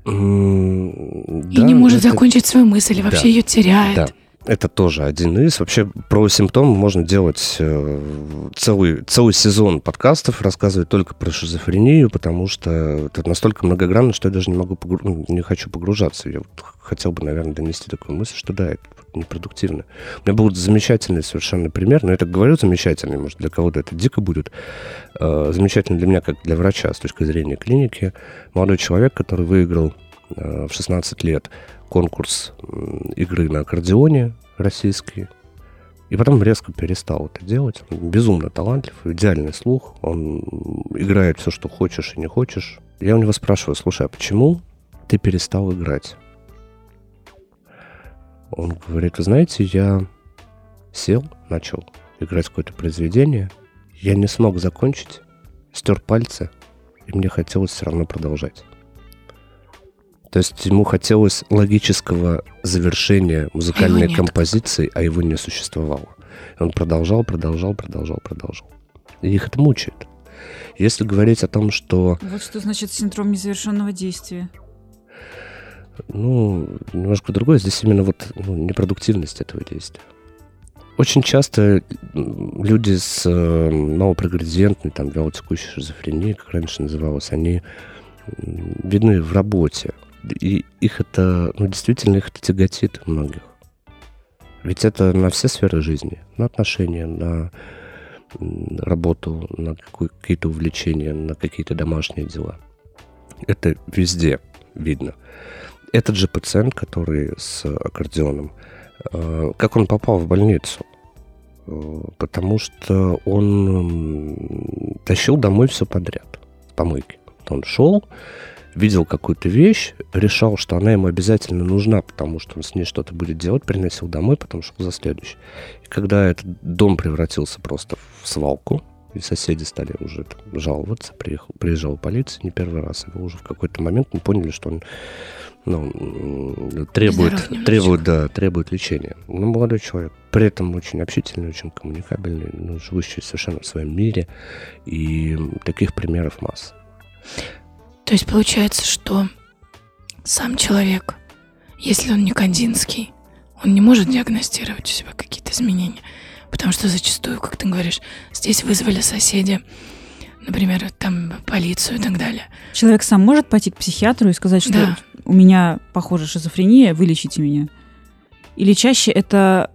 C: Mm,
B: и да, не может это... закончить свою мысль, вообще да, ее теряет. Да.
C: Это тоже один из. Вообще про симптомы можно делать э, целый, целый сезон подкастов, рассказывать только про шизофрению, потому что это настолько многогранно, что я даже не могу погру... Ну, не хочу погружаться. Я вот хотел бы, наверное, донести такую мысль, что да, это непродуктивно. У меня был замечательный совершенно пример, но я так говорю замечательный, может, для кого-то это дико будет. Э, замечательный для меня, как для врача, с точки зрения клиники. Молодой человек, который выиграл э, в 16 лет конкурс игры на аккордеоне российский. И потом резко перестал это делать. Безумно талантлив, идеальный слух. Он играет все, что хочешь и не хочешь. Я у него спрашиваю, слушай, а почему ты перестал играть? Он говорит, вы знаете, я сел, начал играть какое-то произведение, я не смог закончить, стер пальцы, и мне хотелось все равно продолжать. То есть ему хотелось логического завершения музыкальной а композиции, а его не существовало. Он продолжал, продолжал, продолжал, продолжал. И их это мучает. Если говорить о том, что...
D: Вот что значит синдром незавершенного действия.
C: Ну, немножко другое. Здесь именно вот ну, непродуктивность этого действия. Очень часто люди с э, малопрогрессиентной, там, вялотекущей шизофренией, как раньше называлось, они видны в работе и их это, ну, действительно, их это тяготит многих. Ведь это на все сферы жизни, на отношения, на работу, на какие-то увлечения, на какие-то домашние дела. Это везде видно. Этот же пациент, который с аккордеоном, э, как он попал в больницу? э, потому что он тащил домой все подряд помойки. Он шел, видел какую-то вещь, решал, что она ему обязательно нужна, потому что он с ней что-то будет делать, приносил домой, потом шел за следующий. И когда этот дом превратился просто в свалку, и соседи стали уже там, жаловаться, приехал, приезжала полиция не первый раз, его уже в какой-то момент мы поняли, что он ну, требует, требует, да, требует лечения. Ну, молодой человек, при этом очень общительный, очень коммуникабельный, ну, живущий совершенно в своем мире, и таких примеров масса.
B: То есть получается, что сам человек, если он не Кандинский, он не может диагностировать у себя какие-то изменения. Потому что зачастую, как ты говоришь, здесь вызвали соседи, например, там полицию и так далее.
D: Человек сам может пойти к психиатру и сказать, что да. у меня, похоже, шизофрения, вылечите меня? Или чаще это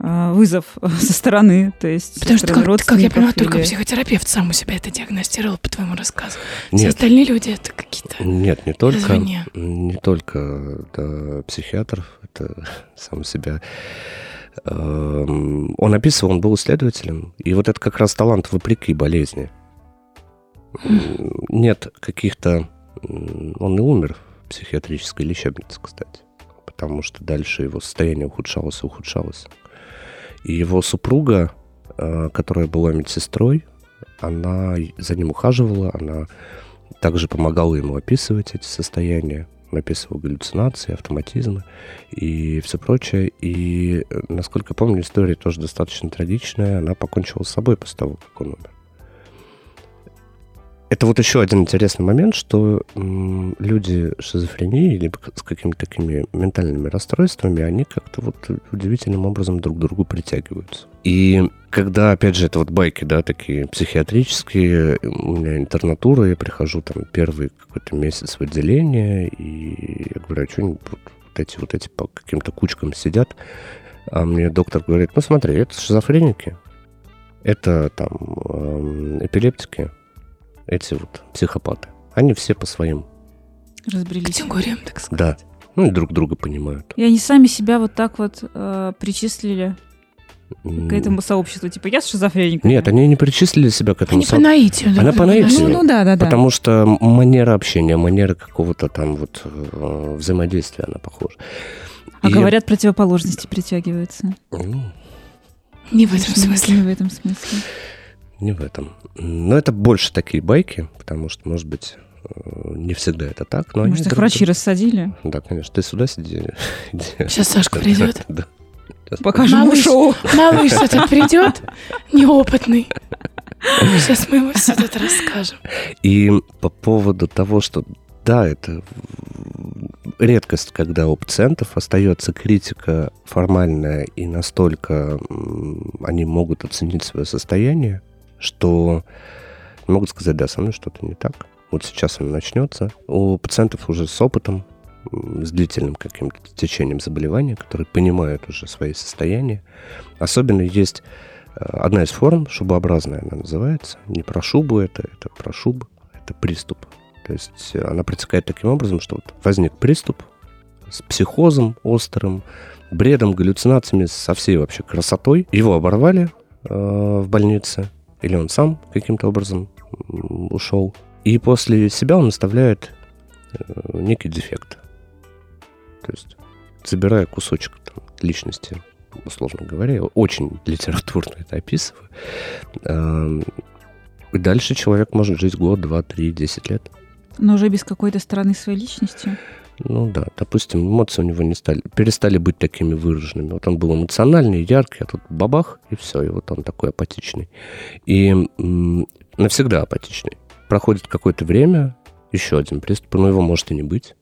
D: вызов со стороны, то есть
B: Потому что, как, как я понимаю, или... только психотерапевт сам у себя это диагностировал по твоему рассказу. Нет. Все остальные люди это какие-то
C: Нет, не только, извне. не только да, психиатр, это сам себя эм, он описывал, он был исследователем, и вот это как раз талант вопреки болезни. Нет каких-то... Он и умер в психиатрической лечебнице, кстати, потому что дальше его состояние ухудшалось и ухудшалось. Его супруга, э, которая была медсестрой, она за ним ухаживала, она также помогала ему описывать эти состояния, описывала галлюцинации, автоматизмы и все прочее. И, э, насколько помню, история тоже достаточно трагичная. Она покончила с собой после того, как он умер это вот еще один интересный момент, что люди с шизофренией или с какими-то такими ментальными расстройствами, они как-то вот удивительным образом друг к другу притягиваются. И когда, опять же, это вот байки, да, такие психиатрические, у меня интернатура, я прихожу там первый какой-то месяц в отделение, и я говорю, а что вот, вот эти вот эти по каким-то кучкам сидят, а мне доктор говорит, ну смотри, это шизофреники, это там эм, эпилептики, эти вот психопаты. Они все по своим
D: разбрелись.
B: Категориям, так сказать.
C: Да. Ну и друг друга понимают.
D: И они сами себя вот так вот э, причислили к этому сообществу. Типа, я шизофреник.
C: Нет, они не причислили себя к этому
B: сообществу. Они по наитию.
C: Она по наитию.
D: Ну, ну да, да, да.
C: Потому что манера общения, манера какого-то там вот э, взаимодействия, она похожа.
D: А и... говорят, противоположности притягиваются. Ну,
B: не в этом смысле.
D: Не в этом смысле.
C: Не в этом. Но это больше такие байки, потому что, может быть, э, не всегда это так. Но
D: Может, их друг... врачи рассадили?
C: Да, конечно. Ты сюда сиди.
B: Сейчас Сашка придет. Да.
D: Покажем малыш, шоу.
B: Малыш тут придет, неопытный. Сейчас мы ему все это расскажем.
C: И по поводу того, что да, это редкость, когда у пациентов остается критика формальная, и настолько они могут оценить свое состояние, что могут сказать, да, со мной что-то не так. Вот сейчас оно начнется. У пациентов уже с опытом, с длительным каким-то течением заболевания, которые понимают уже свои состояния. Особенно есть э, одна из форм, шубообразная она называется. Не про шубу это, это про шуб, это приступ. То есть она протекает таким образом, что вот возник приступ с психозом острым, бредом, галлюцинациями, со всей вообще красотой. Его оборвали э, в больнице, или он сам каким-то образом ушел. И после себя он оставляет э, некий дефект. То есть, забирая кусочек там, личности, условно говоря, очень литературно это описываю. И дальше человек может жить год, два, три, десять лет.
D: Но уже без какой-то стороны своей личности?
C: Ну да, допустим, эмоции у него не стали, перестали быть такими выраженными. Вот он был эмоциональный, яркий, а тут бабах, и все, и вот он такой апатичный. И м- навсегда апатичный. Проходит какое-то время, еще один приступ, но его может и не быть.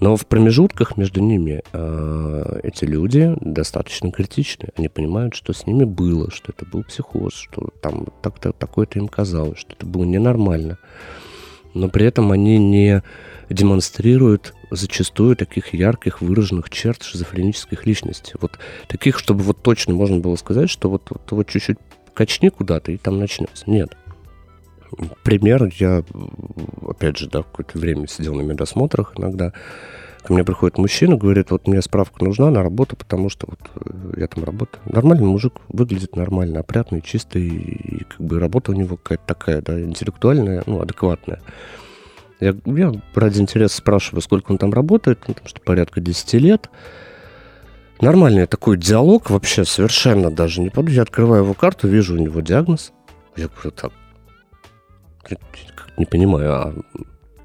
C: Но в промежутках между ними э, эти люди достаточно критичны. Они понимают, что с ними было, что это был психоз, что там так-то такое-то им казалось, что это было ненормально. Но при этом они не демонстрируют зачастую таких ярких выраженных черт шизофренических личностей. Вот таких, чтобы вот точно можно было сказать, что вот, вот, вот чуть-чуть качни куда-то, и там начнется. Нет. Пример, я, опять же, да, какое-то время сидел на медосмотрах иногда, Ко мне приходит мужчина, говорит, вот мне справка нужна на работу, потому что вот э, я там работаю. Нормальный мужик, выглядит нормально, опрятный, чистый, и как бы работа у него какая-то такая, да, интеллектуальная, ну, адекватная. Я, я ради интереса спрашиваю, сколько он там работает, ну, там, что порядка 10 лет. Нормальный такой диалог вообще совершенно даже не подумаю. Я открываю его карту, вижу у него диагноз. Я говорю, так, не понимаю, а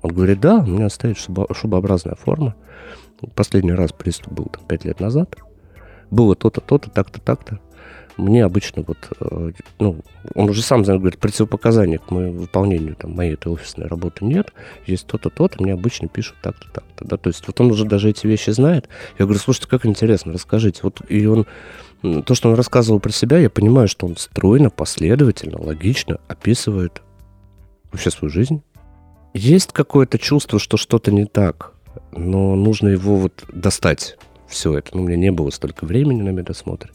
C: он говорит, да, у меня стоит шубообразная форма. Последний раз приступ был там, 5 лет назад. Было то-то, то-то, так-то, так-то. Мне обычно вот, э, ну, он уже сам говорит, противопоказаний к моему выполнению там, моей этой офисной работы нет. Есть то-то, то-то, мне обычно пишут так-то, так-то. Да? То есть вот он уже даже эти вещи знает. Я говорю, слушайте, как интересно, расскажите. Вот и он, то, что он рассказывал про себя, я понимаю, что он стройно, последовательно, логично описывает вообще свою жизнь. Есть какое-то чувство, что что-то не так, но нужно его вот достать все это. Ну, у меня не было столько времени на медосмотр.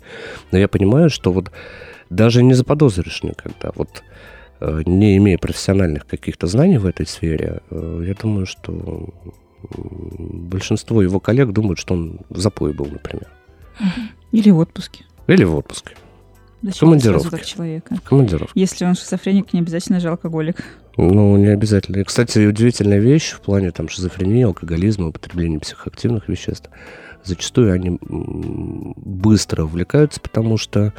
C: Но я понимаю, что вот даже не заподозришь никогда. Вот э, не имея профессиональных каких-то знаний в этой сфере, э, я думаю, что большинство его коллег думают, что он в запое был, например.
D: Или в отпуске.
C: Или в отпуске.
D: Зачем Командировки. так человека?
C: Командировка.
D: Если он шизофреник, не обязательно же алкоголик.
C: Ну, не обязательно. И, кстати, удивительная вещь в плане там шизофрении, алкоголизма, употребления психоактивных веществ. Зачастую они быстро увлекаются, потому что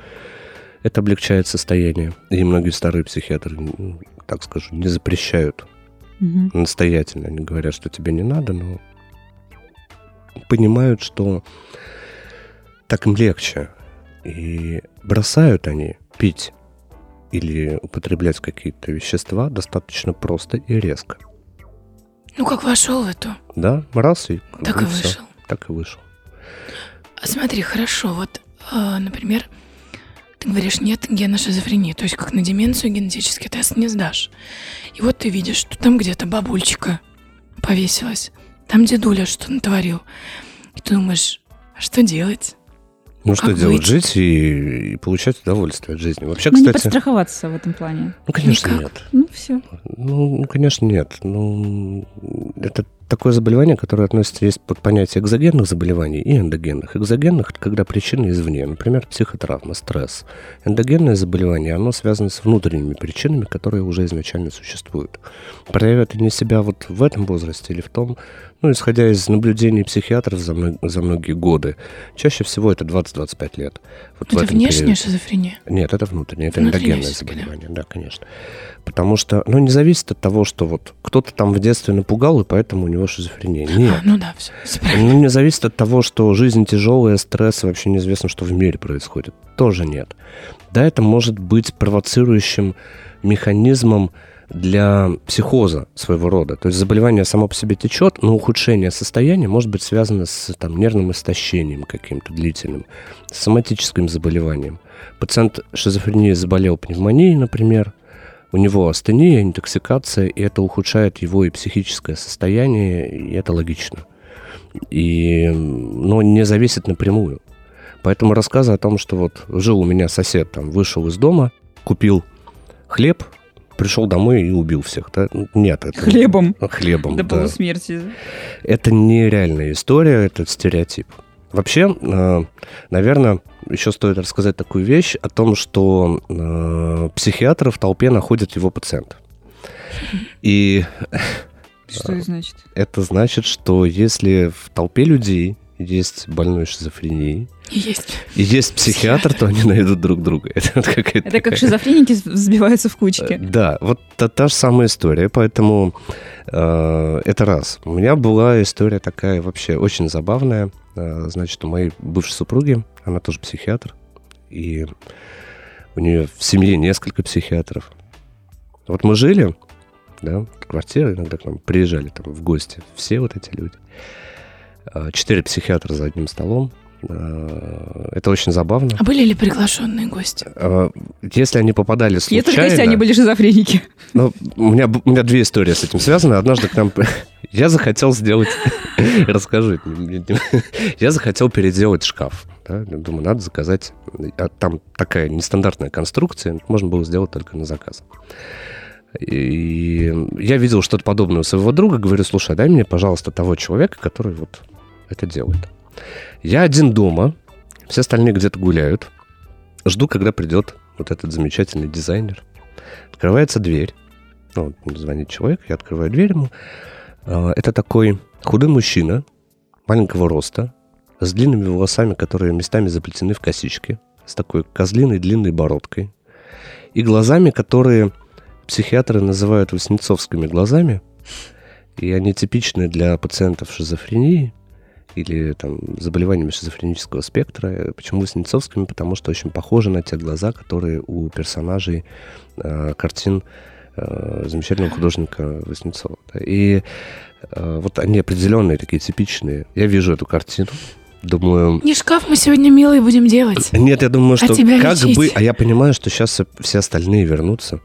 C: это облегчает состояние. И многие старые психиатры, так скажу, не запрещают угу. настоятельно. Они говорят, что тебе не надо, но понимают, что так им легче. И бросают они пить или употреблять какие-то вещества достаточно просто и резко.
B: Ну, как вошел в эту.
C: Да, раз и...
B: Так и,
C: и
B: вышел.
C: Все. Так и вышел.
B: А смотри, хорошо, вот, э, например, ты говоришь, нет гена шизофрении, то есть как на деменцию генетический тест не сдашь. И вот ты видишь, что там где-то бабульчика повесилась, там дедуля что натворил. И ты думаешь, а что делать?
C: Ну, что делать? Жить и, и получать удовольствие от жизни. Вообще,
D: ну,
C: кстати...
D: не подстраховаться в этом плане.
C: Ну, конечно,
B: Никак.
C: нет.
D: Ну, все.
C: Ну, ну, конечно, нет. Ну, это такое заболевание, которое относится есть под понятие экзогенных заболеваний и эндогенных. Экзогенных – это когда причины извне, например, психотравма, стресс. Эндогенное заболевание, оно связано с внутренними причинами, которые уже изначально существуют. Проявят они себя вот в этом возрасте или в том, ну, исходя из наблюдений психиатров за, мно- за многие годы, чаще всего это 20-25 лет.
B: Вот это внешняя период. шизофрения?
C: Нет, это внутреннее, это эндогенное заболевание, да. да, конечно. Потому что, ну, не зависит от того, что вот кто-то там в детстве напугал, и поэтому у него шизофрения. Нет. А,
B: ну да, все.
C: Ну, не зависит от того, что жизнь тяжелая, стресс, вообще неизвестно, что в мире происходит. Тоже нет. Да, это может быть провоцирующим механизмом для психоза своего рода. То есть заболевание само по себе течет, но ухудшение состояния может быть связано с там, нервным истощением каким-то длительным, с соматическим заболеванием. Пациент шизофрении заболел пневмонией, например, у него астения, интоксикация, и это ухудшает его и психическое состояние, и это логично. И, но не зависит напрямую. Поэтому рассказы о том, что вот жил у меня сосед, там, вышел из дома, купил хлеб, пришел домой и убил всех. Да? Нет, это...
D: Хлебом.
C: Хлебом,
D: До
C: да.
D: полусмерти.
C: Это нереальная история, это стереотип. Вообще, э, наверное, еще стоит рассказать такую вещь о том, что э, психиатры в толпе находят его пациента. И...
D: Что это значит?
C: Это значит, что если в толпе людей есть больной шизофренией,
B: есть,
C: и есть психиатр, то они найдут друг друга.
D: Это, вот какая-то это как шизофреники сбиваются в кучки. Э,
C: да, вот та, та же самая история, поэтому э, это раз. У меня была история такая вообще очень забавная. Э, значит, у моей бывшей супруги, она тоже психиатр, и у нее в семье несколько психиатров. Вот мы жили, да, в квартире, иногда к нам приезжали там в гости все вот эти люди. Э, четыре психиатра за одним столом. Э, это очень забавно.
B: А были ли приглашенные гости?
C: Э, если они попадали случайно...
D: Это если они были шизофреники.
C: Ну, у меня, у меня две истории с этим связаны. Однажды к нам... Я захотел сделать... Расскажи. Я захотел переделать шкаф. Да? Думаю, надо заказать... А там такая нестандартная конструкция. Можно было сделать только на заказ. И я видел что-то подобное у своего друга, говорю, слушай, дай мне, пожалуйста, того человека, который вот это делает. Я один дома, все остальные где-то гуляют. Жду, когда придет вот этот замечательный дизайнер. Открывается дверь. Ну, звонит человек, я открываю дверь ему. А, это такой худой мужчина, маленького роста, с длинными волосами, которые местами заплетены в косички, с такой козлиной длинной бородкой, и глазами, которые психиатры называют воснецовскими глазами, и они типичны для пациентов шизофрении или там, заболеваниями шизофренического спектра. Почему воснецовскими? Потому что очень похожи на те глаза, которые у персонажей э, картин э, замечательного художника Воснецова. И э, вот они определенные, такие типичные. Я вижу эту картину, Думаю...
B: Не шкаф мы сегодня, милые, будем делать.
C: Нет, я думаю,
B: А
C: что
B: тебя
C: как
B: лечить.
C: бы... А я понимаю, что сейчас все остальные вернутся.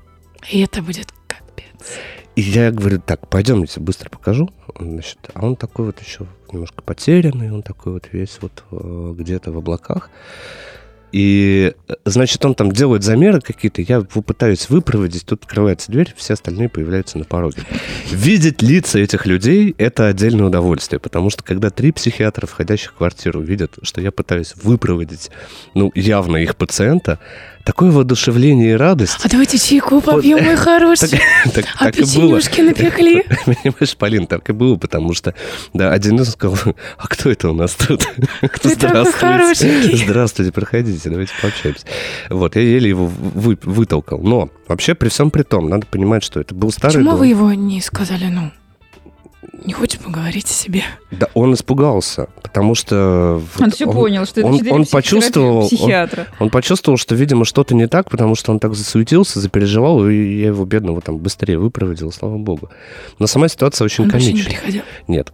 B: И это будет капец.
C: И я говорю, так, пойдем, я тебе быстро покажу. Значит, а он такой вот еще немножко потерянный, он такой вот весь вот э, где-то в облаках. И, значит, он там делает замеры какие-то, я пытаюсь выпроводить, тут открывается дверь, все остальные появляются на пороге. Видеть лица этих людей – это отдельное удовольствие, потому что когда три психиатра, входящих в квартиру, видят, что я пытаюсь выпроводить, ну, явно их пациента, такое воодушевление и радость.
B: А давайте чайку попьем, мой хороший.
C: Так,
B: А
C: так
B: печенюшки напекли.
C: Понимаешь, Полин, так и было, потому что, да, один из сказал, а кто это у нас тут?
B: Такой хорошенький.
C: Здравствуйте, проходите, давайте пообщаемся. Вот, я еле его вы- вытолкал. Но вообще, при всем при том, надо понимать, что это был старый
B: Почему вы его не сказали, ну, не хочешь поговорить о себе?
C: Да, он испугался, потому что... вот
D: Он все понял, что это
C: он- он почувствовал, он-
D: психиатра.
C: Он почувствовал, что, видимо, что-то не так, потому что он так засуетился, запереживал, и я его бедного там быстрее выпроводил, слава богу. Но сама ситуация очень
B: Он больше не
C: комичная.
B: приходил.
C: Нет.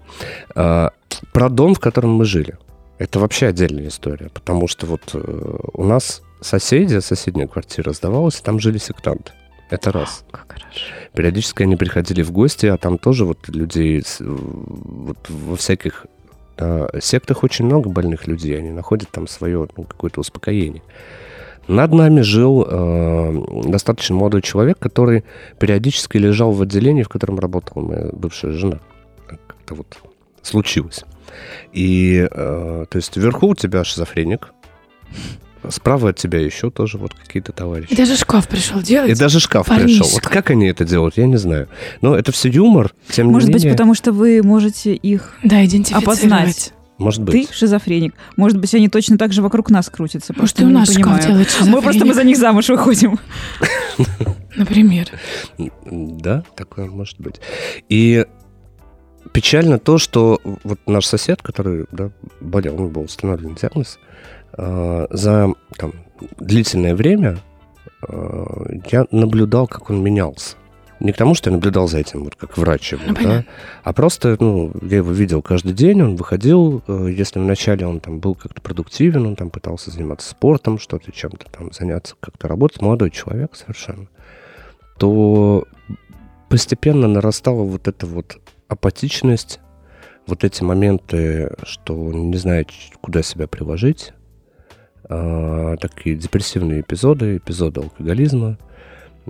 C: А, про дом, в котором мы жили. Это вообще отдельная история, потому что вот э, у нас соседи, соседняя квартира сдавалась, и там жили сектанты. Это раз.
B: Как хорошо.
C: Периодически они приходили в гости, а там тоже вот людей э, вот во всяких э, сектах очень много больных людей, они находят там свое ну, какое-то успокоение. Над нами жил э, достаточно молодой человек, который периодически лежал в отделении, в котором работала моя бывшая жена. Как-то вот случилось. И, э, то есть, вверху у тебя шизофреник, справа от тебя еще тоже вот какие-то товарищи.
B: И даже шкаф пришел делать.
C: И даже шкаф
B: Парнишка.
C: пришел. Вот как они это делают, я не знаю. Но это все юмор, тем
D: Может
C: не
D: быть,
C: менее.
D: потому что вы можете их...
B: Да.
D: Опознать.
C: Может
D: Ты
C: быть.
D: шизофреник. Может быть, они точно так же вокруг нас крутятся.
B: Может,
D: просто
B: и у нас шкаф
D: понимаем.
B: делает
D: Мы просто мы за них замуж выходим.
B: Например.
C: Да, такое может быть. И печально то, что вот наш сосед, который да, болел, у него был установлен диагноз, э, за там, длительное время э, я наблюдал, как он менялся. Не к тому, что я наблюдал за этим, вот как врач его,
B: Ну,
C: да,
B: понятно.
C: а просто, ну, я его видел каждый день, он выходил, э, если вначале он там был как-то продуктивен, он там пытался заниматься спортом, что-то, чем-то там заняться, как-то работать, молодой человек совершенно, то постепенно нарастала вот эта вот апатичность, вот эти моменты, что он не знает, куда себя приложить, а, такие депрессивные эпизоды, эпизоды алкоголизма,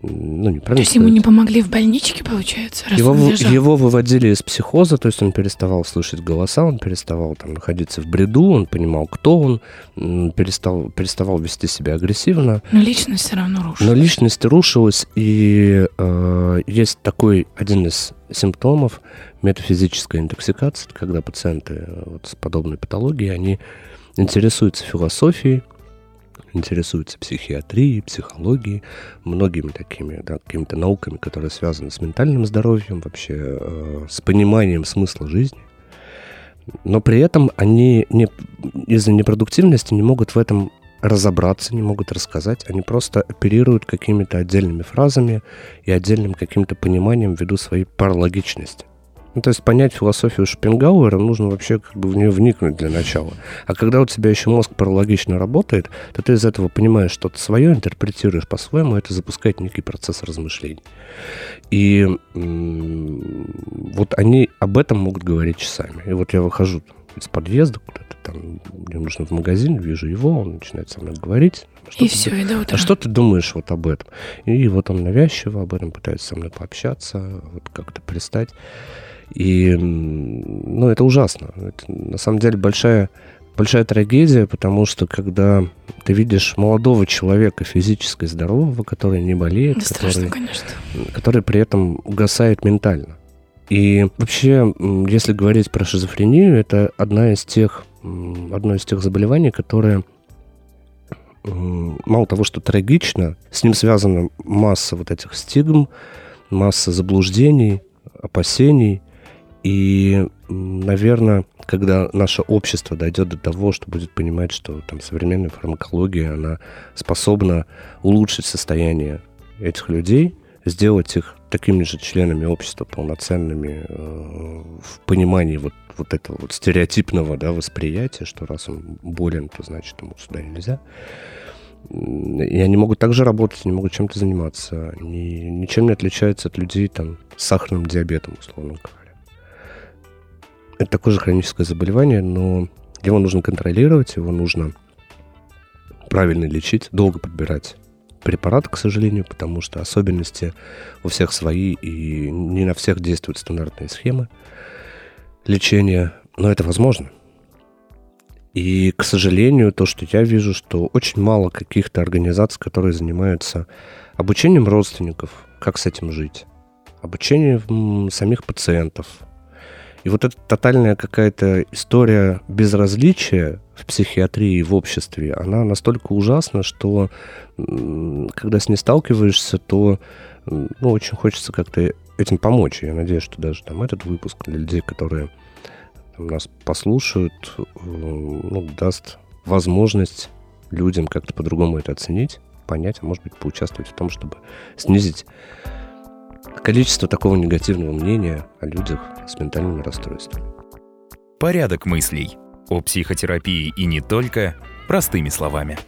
C: ну, неправильно
B: То есть ему не помогли в больничке, получается, раз
C: Его,
B: он лежал?
C: его выводили из психоза, то есть он переставал слышать голоса, он переставал там находиться в бреду, он понимал, кто он, перестал, переставал вести себя агрессивно,
B: Но личность все равно рушит.
C: но личность рушилась, и э, есть такой один из симптомов метафизической интоксикации, когда пациенты э, вот с подобной патологией, они интересуются философией, интересуются психиатрией, психологией, многими такими да, какими-то науками, которые связаны с ментальным здоровьем, вообще э, с пониманием смысла жизни. Но при этом они не, из-за непродуктивности не могут в этом разобраться, не могут рассказать. Они просто оперируют какими-то отдельными фразами и отдельным каким-то пониманием ввиду своей паралогичности. Ну, то есть понять философию Шопенгауэра нужно вообще как бы в нее вникнуть для начала. А когда у тебя еще мозг паралогично работает, то ты из этого понимаешь что-то свое, интерпретируешь по-своему, это запускает некий процесс размышлений. И вот они об этом могут говорить часами. И вот я выхожу из подъезда куда-то там, мне нужно в магазин, вижу его, он начинает со мной говорить.
B: И
C: Что-то
B: все, и до утра.
C: а что ты думаешь вот об этом? И вот он навязчиво об этом пытается со мной пообщаться, вот как-то пристать. И, ну, это ужасно. Это, на самом деле, большая, большая трагедия, потому что, когда ты видишь молодого человека физически здорового, который не болеет,
B: Да страшно,
C: который,
B: конечно.
C: который при этом угасает ментально. И вообще, если говорить про шизофрению, это одна из тех, одно из тех заболеваний, которое м, мало того, что трагично, с ним связана масса вот этих стигм, масса заблуждений, опасений. И, наверное, когда наше общество дойдет до того, что будет понимать, что там современная фармакология, она способна улучшить состояние этих людей, сделать их такими же членами общества, полноценными э, в понимании вот, вот этого вот стереотипного да, восприятия, что раз он болен, то значит ему сюда нельзя. И они могут также работать, они могут чем-то заниматься. Они ничем не отличаются от людей там, с сахарным диабетом, условно говоря. Это такое же хроническое заболевание, но его нужно контролировать, его нужно правильно лечить, долго подбирать препарат, к сожалению, потому что особенности у всех свои, и не на всех действуют стандартные схемы лечения, но это возможно. И, к сожалению, то, что я вижу, что очень мало каких-то организаций, которые занимаются обучением родственников, как с этим жить, обучением самих пациентов. И вот эта тотальная какая-то история безразличия в психиатрии и в обществе, она настолько ужасна, что когда с ней сталкиваешься, то ну, очень хочется как-то этим помочь. Я надеюсь, что даже там этот выпуск для людей, которые там нас послушают, э, ну, даст возможность людям как-то по-другому это оценить, понять, а может быть, поучаствовать в том, чтобы снизить количество такого негативного мнения о людях с ментальными расстройствами.
A: Порядок мыслей. О психотерапии и не только простыми словами.